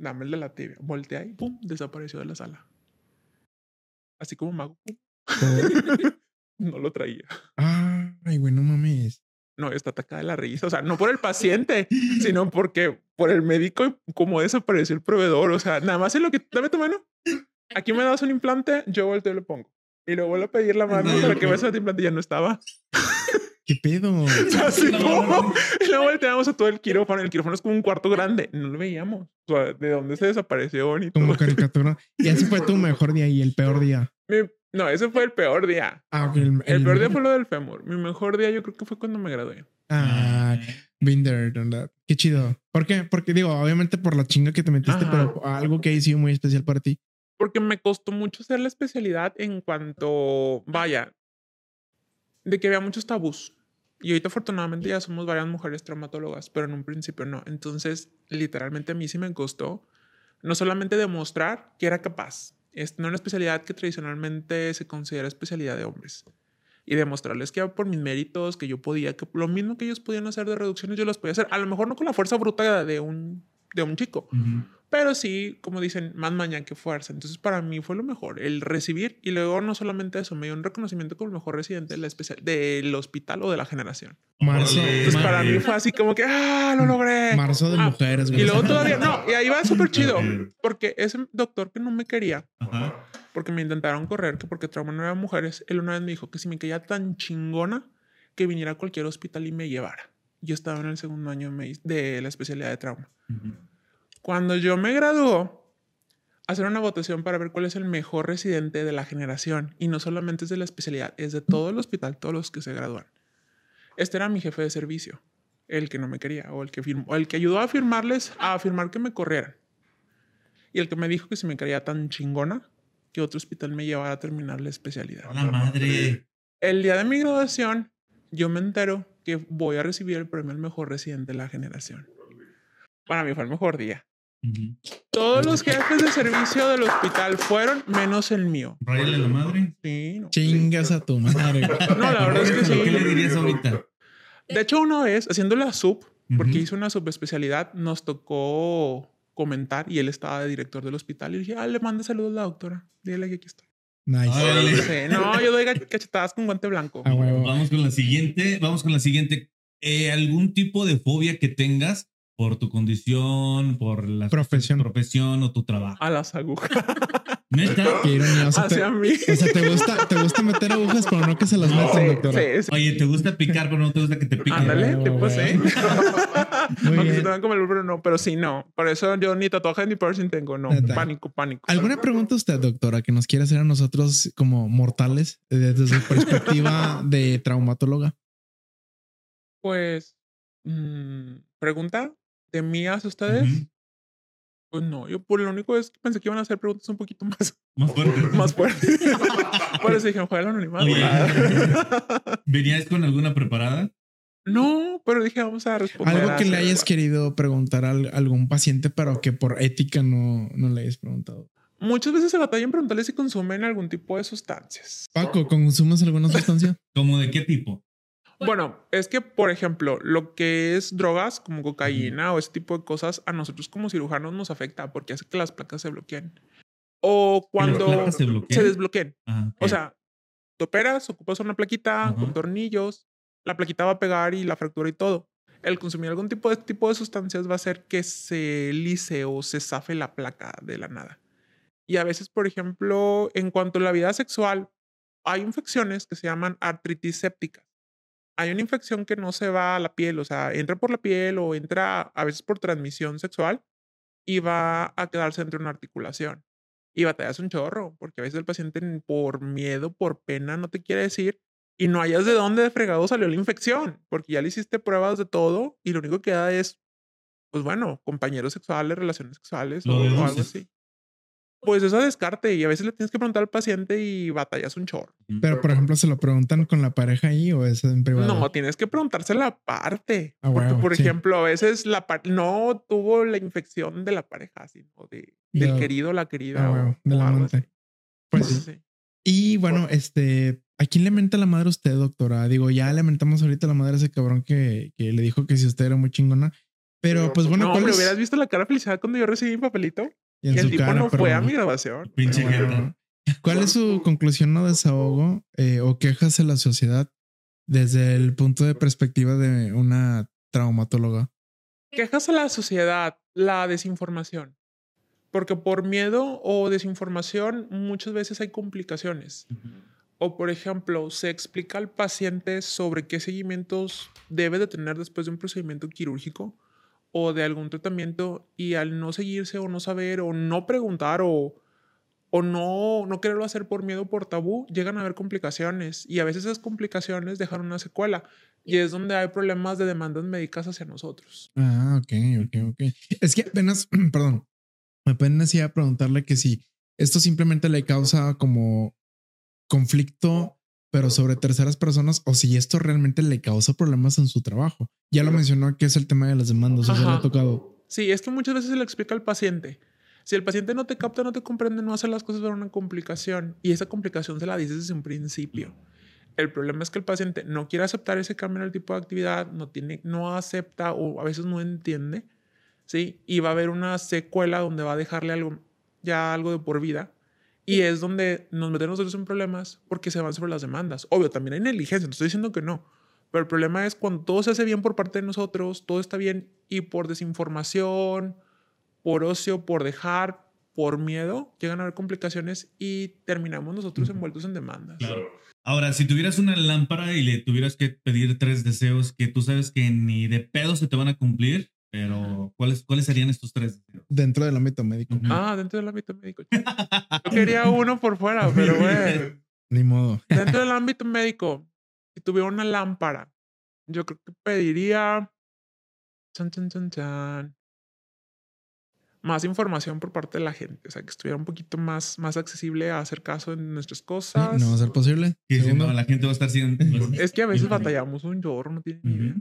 B: Dame el de la tibia. Voltea y pum, desapareció de la sala. Así como mago, *laughs* no lo traía.
A: Ay, güey, no mames.
B: No, está atacada de la risa. O sea, no por el paciente, *gasps* sino porque por el médico, como desapareció el proveedor. O sea, nada más en lo que. Dame tu mano. Aquí me das un implante, yo volteo y lo pongo. Y luego vuelvo a pedir la mano para que veas el implante y ya no estaba.
A: ¿Qué pedo? *laughs*
B: Así como. Y luego volteamos a todo el quirófano. El quirófano es como un cuarto grande. No lo veíamos. O sea, de dónde se desapareció y
A: Como caricatura. Y ese fue tu mejor día y el peor día.
B: no, ese fue el peor día.
A: Ah,
B: el, peor día fue lo del fémur. Mi mejor día yo creo que fue cuando me gradué.
A: Ah, been there, Qué chido. ¿Por qué? Porque digo, obviamente por la chinga que te metiste, pero algo que ha sido muy especial para ti.
B: Porque me costó mucho hacer la especialidad en cuanto, vaya, de que había muchos tabús. Y ahorita afortunadamente ya somos varias mujeres traumatólogas, pero en un principio no. Entonces, literalmente a mí sí me costó no solamente demostrar que era capaz, es no una especialidad que tradicionalmente se considera especialidad de hombres, y demostrarles que por mis méritos, que yo podía, que lo mismo que ellos podían hacer de reducciones, yo las podía hacer. A lo mejor no con la fuerza bruta de un, de un chico, pero sí, como dicen, más mañana que fuerza. Entonces, para mí fue lo mejor, el recibir y luego no solamente eso, me dio un reconocimiento como el mejor residente de la especial, del hospital o de la generación.
A: Marzo.
B: Entonces, para mí fue así como que, ah, lo logré.
A: Marzo de
B: ah,
A: mujeres.
B: Y luego todavía, no, y ahí va súper chido, porque ese doctor que no me quería, porque me intentaron correr, que porque trauma no era mujeres, él una vez me dijo que si me quería tan chingona, que viniera a cualquier hospital y me llevara. Yo estaba en el segundo año de la especialidad de trauma. Cuando yo me graduó, hacer una votación para ver cuál es el mejor residente de la generación. Y no solamente es de la especialidad, es de todo el hospital, todos los que se gradúan. Este era mi jefe de servicio, el que no me quería, o el que, firmó, el que ayudó a firmarles, a afirmar que me corrieran. Y el que me dijo que si me quería tan chingona, que otro hospital me llevara a terminar la especialidad.
C: A la madre.
B: El día de mi graduación, yo me entero que voy a recibir el premio al mejor residente de la generación. Para mí fue el mejor día. Todos los jefes de servicio del hospital fueron, menos el mío.
C: Ráyale la madre.
B: Sí, no.
A: Chingas a tu madre.
B: No, la verdad es que sí.
C: ¿Qué le dirías ahorita?
B: De hecho, una vez, haciendo la sub, porque
C: Ujú.
B: hice una subespecialidad, nos tocó comentar y él estaba de director del hospital. Y dije, ah, le manda saludos a la doctora. Dile que aquí estoy.
A: Nice.
B: No, yo doy cachetadas con guante blanco.
A: A huevo.
C: Vamos con la siguiente. Vamos con la siguiente. Eh, ¿Algún tipo de fobia que tengas por tu condición, por la
A: Profesión.
C: profesión o tu trabajo?
B: A las agujas. *laughs*
C: ¿Neta?
A: Qué ironía. O sea, te,
B: Hacia mí.
A: o sea, te gusta, te gusta meter agujas, pero no que se las metan,
B: Sí,
A: doctora.
B: sí, sí.
C: Oye, ¿te gusta picar, pero no te gusta que te piquen?
B: Ándale, sí.
A: huevo. *laughs* Muy
B: Aunque se te vean como el pero no, pero sí, no. Por eso yo ni tatuaje ni piercing tengo, no.
A: Neta.
B: Pánico, pánico.
A: ¿Alguna pregunta usted, doctora, que nos quiera hacer a nosotros como mortales eh, desde su perspectiva de traumatóloga?
B: Pues, mm, pregunta de mí hacia ustedes.
C: Ujú.
B: Pues no, yo por lo único es que pensé que iban a hacer preguntas un poquito más,
C: Más *laughs* fuerte.
B: más fuertes. *laughs* por eso dije, juega el anonimato.
C: Oye. *laughs* ¿Venías con alguna preparada?
B: no, pero dije, vamos a responder.
A: Algo que le hayas querido preguntar a al- algún paciente, pero que por ética no, no le hayas preguntado.
B: Muchas veces se batalla en preguntarle si consumen algún tipo de sustancias.
A: Paco, ¿consumes alguna sustancia?
C: ¿Cómo de qué tipo?
B: Bueno, es que, por ejemplo, lo que es drogas como cocaína o ese tipo de cosas, a nosotros como cirujanos nos afecta porque hace que las placas se bloqueen. O cuando
C: se bloqueen?
B: desbloqueen.
C: Ajá,
B: O sea, te operas, ocupas una plaquita con tornillos, la plaquita va a pegar y la fractura y todo. El consumir algún tipo de, tipo de sustancias va a hacer que se lice o se zafe la placa de la nada. Y a veces, por ejemplo, en cuanto a la vida sexual, hay infecciones que se llaman artritis séptica. Hay una infección que no se va a la piel, o sea, entra por la piel o entra a veces por transmisión sexual y va a quedarse entre una articulación. Y batallas un chorro, porque a veces el paciente por miedo, por pena, no te quiere decir y no hayas de dónde de fregado salió la infección, porque ya le hiciste pruebas de todo y lo único que queda es, pues bueno, compañeros sexuales, relaciones sexuales o, o algo así. Pues eso descarte y a veces le tienes que preguntar al paciente y batallas un chorro.
A: Pero, por ejemplo, ¿se lo preguntan con la pareja ahí o es en privado?
B: No, tienes que preguntársela aparte.
A: Ah,
B: porque, por
A: sí.
B: ejemplo, a veces la no tuvo la infección de la pareja, sino de, del querido o la querida.
A: Ah,
B: o- algo
A: amante.
B: así.
A: Pues
B: Sí.
A: Y bueno, este, ¿a quién le menta la madre usted, doctora? Digo, ya le mentamos ahorita la madre a ese cabrón que, que le dijo que si usted era muy chingona. Pero, pues bueno,
B: no,
A: ¿cuál es?
B: hubieras visto la cara de felicidad cuando yo recibí mi papelito.
A: Y en
B: Y el
A: su
B: tipo
A: cara,
B: no
A: pero
B: fue a mi grabación.
C: Pinche
A: bueno. ¿Cuál es su conclusión o desahogo eh, o quejas de la sociedad desde el punto de perspectiva de una traumatóloga?
B: Quejas a la sociedad, la desinformación. Porque por miedo o desinformación muchas veces hay complicaciones. O por ejemplo, se explica al paciente sobre qué seguimientos debe de tener después de un procedimiento quirúrgico o de algún tratamiento y al no seguirse o no saber o no preguntar o, o no, no quererlo hacer por miedo o por tabú, llegan a haber complicaciones y a veces esas complicaciones dejan una secuela y es donde hay problemas de demandas médicas hacia nosotros.
A: Ah, ok, ok, ok. Es que apenas, *clears throat* perdón, apenas iba a preguntarle que si esto simplemente le causa como conflicto, pero sobre terceras personas, o si esto realmente le causa problemas en su trabajo. Ya lo mencionó que es el tema de las demandas, o sea, le ha tocado.
B: Sí, es que muchas veces se le explica al paciente. Si el paciente no te capta, no te comprende, no hace las cosas para una complicación. Y esa complicación se la dices desde un principio. El problema es que el paciente no quiere aceptar ese cambio en el tipo de actividad, no, tiene, no acepta o a veces no entiende, ¿sí? Y va a haber una secuela donde va a dejarle algo, ya algo de por vida. Y es donde nos metemos nosotros en problemas porque se van sobre las demandas. Obvio, también hay negligencia, no estoy diciendo que no. Pero el problema es cuando todo se hace bien por parte de nosotros, todo está bien y por desinformación, por ocio, por dejar, por miedo, llegan a haber complicaciones y terminamos nosotros envueltos en demandas.
C: Claro. Ahora, si tuvieras una lámpara y le tuvieras que pedir tres deseos que tú sabes que ni de pedo se te van a cumplir, pero ¿cuáles, cuáles serían estos tres?
A: Dentro del ámbito médico.
B: Ah, dentro del ámbito médico. *laughs* Yo quería uno por fuera, pero *laughs* bueno.
A: Ni modo. *laughs*
B: Dentro del ámbito médico, si tuviera una lámpara, yo creo que pediría. Chan, chan, chan, chan. más información por parte de la gente, o sea, que estuviera un poquito más, más accesible a hacer caso en nuestras cosas.
A: No va a ser posible.
C: No, la gente va a estar sin.
B: Es que a veces batallamos un chorro, no tiene ni idea.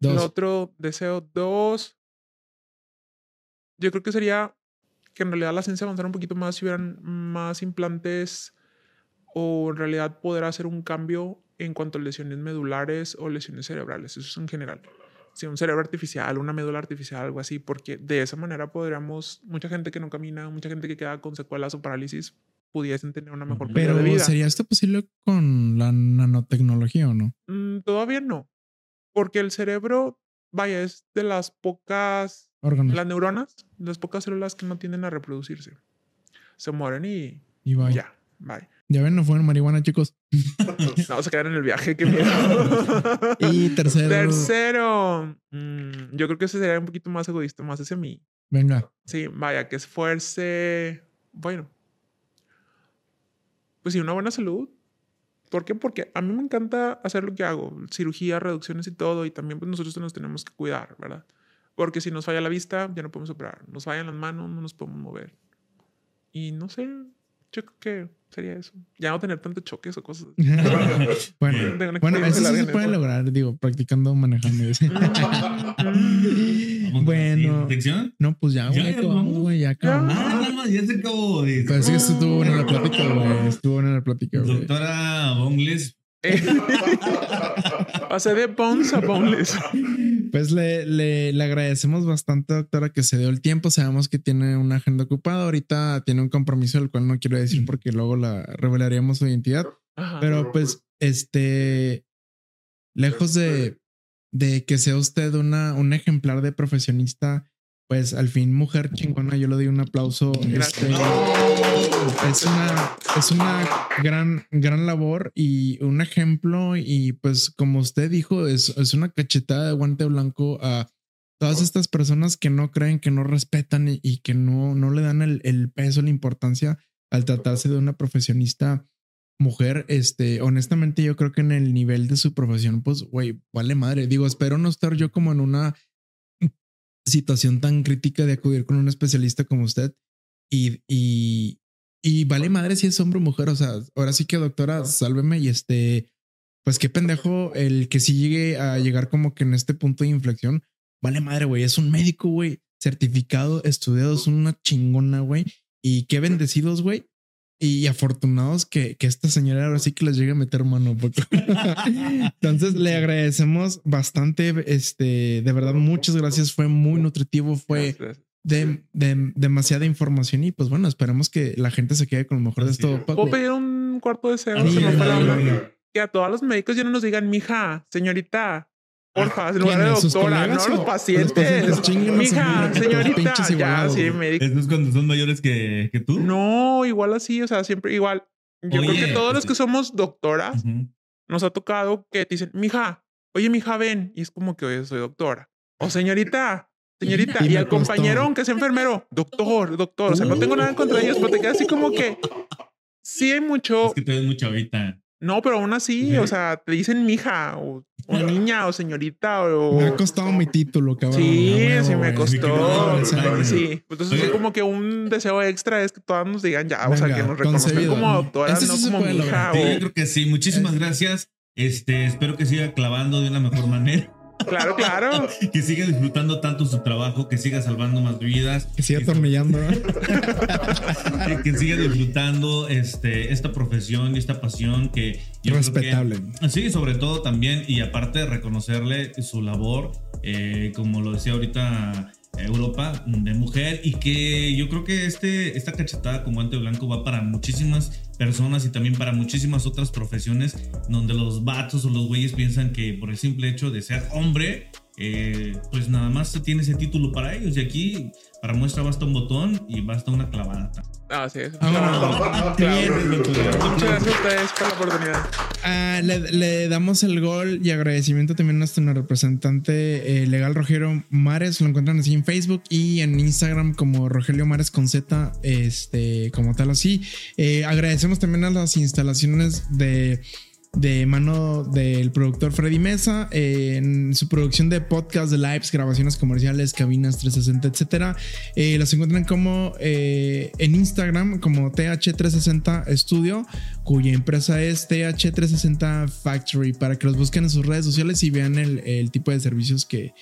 C: Ujú.
B: El
A: Dos.
B: otro deseo, dos. Yo creo que sería que en realidad la ciencia avanzara un poquito más si hubieran más implantes o en realidad poder hacer un cambio en cuanto a lesiones medulares o lesiones cerebrales. Eso es en general. Si un cerebro artificial, una médula artificial, algo así, porque de esa manera podríamos, mucha gente que no camina, mucha gente que queda con secuelas o parálisis, pudiesen tener una mejor calidad de vida.
A: ¿sería esto posible con la nanotecnología o no?
B: Mm, todavía no, porque el cerebro, vaya, es de las pocas
A: Órganos.
B: Las neuronas, las pocas células que no tienden a reproducirse, se mueren y
A: Y bye.
B: ya, bye.
A: Ya ven, no fueron marihuana, chicos. *laughs*
B: No, se quedan en el viaje, qué miedo. *laughs*
A: Y tercero.
B: Tercero, mm, yo creo que ese sería un poquito más egoísta, más hacia mí.
A: Venga.
B: Sí, vaya, que esfuerce, bueno, pues sí, una buena salud. ¿Por qué? Porque a mí me encanta hacer lo que hago, cirugía, reducciones y todo, y también pues nosotros nos tenemos que cuidar, ¿verdad? Porque si nos falla la vista, ya no podemos operar. Nos fallan las manos, no nos podemos mover. Y no sé, yo creo que sería eso. Ya no tener tantos choques o cosas. *laughs*
A: bueno, bueno, eso sí se puede lograr, digo, practicando manejando. *laughs* *laughs*
C: Vamos,
A: bueno, no, pues ya,
C: Ya,
A: güey,
C: ya
A: acabamos,
C: vamos.
A: güey, ya acabamos.
C: Ah, no, no, ya se acabó.
A: Pues sí, estuvo buena la plática, güey. Estuvo buena la plática, güey.
C: Doctora Bongles,
B: Pasé *laughs* de bones a boneless.
A: Pues le, le, le agradecemos bastante, doctora, que se dio el tiempo. Sabemos que tiene una agenda ocupada. Ahorita tiene un compromiso del cual no quiero decir porque luego la revelaríamos su identidad.
B: Ajá.
A: Pero pues, este, lejos de, de que sea usted una, un ejemplar de profesionista, pues al fin mujer chingona, yo le doy un aplauso. Este, es una, es una gran, gran labor y un ejemplo. Y pues, como usted dijo, es, es una cachetada de guante blanco a todas estas personas que no creen, que no respetan y, y que no, no le dan el, el peso, la importancia al tratarse de una profesionista mujer. Este, honestamente, yo creo que en el nivel de su profesión, pues, güey, vale madre. Digo, espero no estar yo como en una situación tan crítica de acudir con un especialista como usted y, y, y vale madre si es hombre o mujer. O sea, ahora sí que doctora, sálveme y este, pues qué pendejo el que sí llegue a llegar como que en este punto de inflexión. Vale madre, güey, es un médico, güey, certificado, estudiado, es una chingona, güey. Y qué bendecidos, güey. Y afortunados que, que esta señora ahora sí que les llegue a meter mano. Porque... *laughs* Entonces le agradecemos bastante. Este, de verdad, muchas gracias. Fue muy nutritivo, fue de, de- demasiada información. Y pues bueno, esperemos que la gente se quede con lo mejor de esto.
C: es.
B: ¿Puedo pedir un cuarto deseo?
A: Sí,
B: onda.
A: dale.
B: Que a todos los médicos ya no nos digan, mija, señorita, porfa, en lugar de
A: ¿Quiénes? ¿Sus
B: doctora, no los
A: los
B: pacientes.
A: pacientes?
B: Mija, señorita, ya, sí, médico.
C: ¿Eso es cuando son mayores que, que tú?
B: No, igual así, o sea, siempre igual. Yo creo
C: Oye,
B: que todos los
C: pues,
B: que somos doctoras
C: Ujú.
B: nos ha tocado que te dicen, mija, oye, mija, ven. Y es como que oye, soy doctora. O señorita, señorita.
A: Y
B: Y, al compañero, aunque sea enfermero, doctor, doctor. O sea, no tengo nada contra ellos, pero te quedas así como que sí hay mucho.
C: Es que te ves mucha ahorita.
B: No, pero aún así, o sea, te dicen mija o, o niña o señorita o...
A: Me ha costado mi título, cabrón.
B: Sí, sí me costó.
C: quedó
A: Sí,
B: entonces
C: Oye.
B: sí, como que un deseo extra es que todas nos digan ya, o sea, que nos reconozcan
A: concebido.
B: como doctoras,
A: Este
B: no como mija
A: lograr.
C: Sí,
B: o...
C: yo creo que sí. Muchísimas gracias. Este, espero que siga clavando de una mejor manera,
B: Claro, claro. *laughs*
C: que siga disfrutando tanto su trabajo, que siga salvando más vidas,
A: Que siga atornillando.
C: que, que siga disfrutando este, esta profesión y esta pasión que yo creo que-
A: Respetable.
C: Sí, sobre todo también, y aparte de reconocerle su labor, eh, como lo decía ahorita Europa, de mujer, y que yo creo que este, esta cachetada con guante blanco va para muchísimas personas y también para muchísimas otras profesiones donde los vatos o los güeyes piensan que por el simple hecho de ser hombre, eh, pues nada más se tiene ese título para ellos. Y aquí, para muestra, basta un botón y basta una clavada.
B: Ah, sí, eso.
A: Ah, bien.
B: Muchas gracias a ustedes por la oportunidad.
A: Ah, le, le damos el gol y agradecimiento también a nuestro representante eh, legal Rogelio Mares. Lo encuentran así en Facebook y en Instagram como Rogelio Mares con Z, este, como tal así. Eh, agradecemos también a las instalaciones de de mano del productor Freddy Mesa en su producción de podcast, de lives, grabaciones comerciales, cabinas 360, etcétera. Eh, los encuentran como eh, en Instagram como TH360 Studio, cuya empresa es TH360 Factory, para que los busquen en sus redes sociales y vean el, el tipo de servicios que,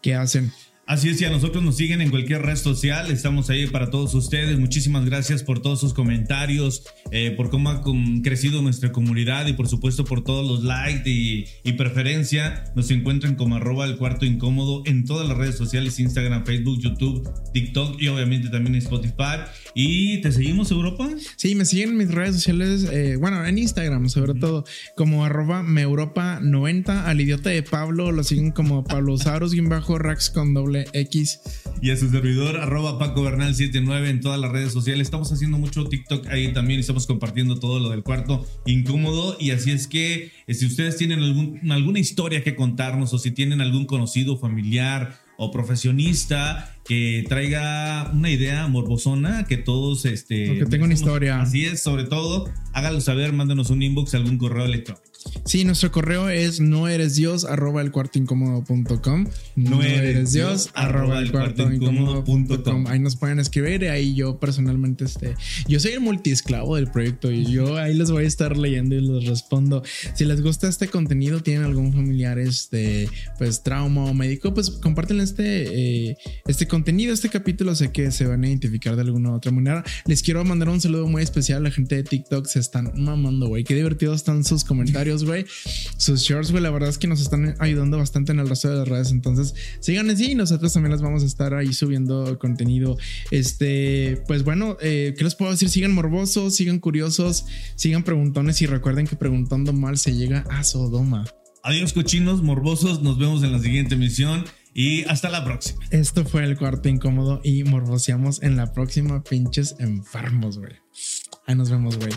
A: que hacen.
C: Así es, y a nosotros nos siguen en cualquier red social, estamos ahí para todos ustedes. Muchísimas gracias por todos sus comentarios, eh, por cómo ha crecido nuestra comunidad y por supuesto por todos los likes y, y preferencia. Nos encuentran como arroba el cuarto incómodo en todas las redes sociales, Instagram, Facebook, YouTube, TikTok y obviamente también Spotify. ¿Y te seguimos Europa?
A: Sí, me siguen en mis redes sociales, eh, bueno, en Instagram sobre todo, como arroba meuropa90, al idiota de Pablo lo siguen como Pablosaurus-rax con doble X.
C: Y a su servidor, arroba Paco Bernal 79 en todas las redes sociales. Estamos haciendo mucho TikTok ahí también. Estamos compartiendo todo lo del cuarto incómodo. Y así es que eh, si ustedes tienen algún, alguna historia que contarnos o si tienen algún conocido, familiar o profesionista que traiga una idea morbosona, que todos este,
A: O que tenga una historia.
C: Así es, sobre todo, háganlo saber, mándenos un inbox, algún correo electrónico.
A: Sí, nuestro correo es no eres dios arroba el cuarto incómodo.com. No eres dios arroba el cuarto incómodo.com. Ahí nos pueden escribir y ahí yo personalmente, este, yo soy el multiesclavo del proyecto y yo ahí les voy a estar leyendo y les respondo. Si les gusta este contenido, tienen algún familiar, este, pues trauma o médico, pues comparten este, eh, este contenido, este capítulo. Sé que se van a identificar de alguna u otra manera. Les quiero mandar un saludo muy especial a la gente de TikTok. Se están mamando, güey. Qué divertidos están sus comentarios, güey. Sus shorts, güey. La verdad es que nos están ayudando bastante en el resto de las redes. Entonces, sigan así y nosotros también les vamos a estar ahí subiendo contenido. Este, pues bueno, eh, ¿qué les puedo decir? Sigan morbosos, sigan curiosos, sigan preguntones y recuerden que preguntando mal se llega a Sodoma.
C: Adiós, cochinos morbosos. Nos vemos en la siguiente emisión y hasta la próxima.
A: Esto fue el cuarto incómodo y morboseamos en la próxima pinches enfermos, güey. Ahí nos vemos, güey.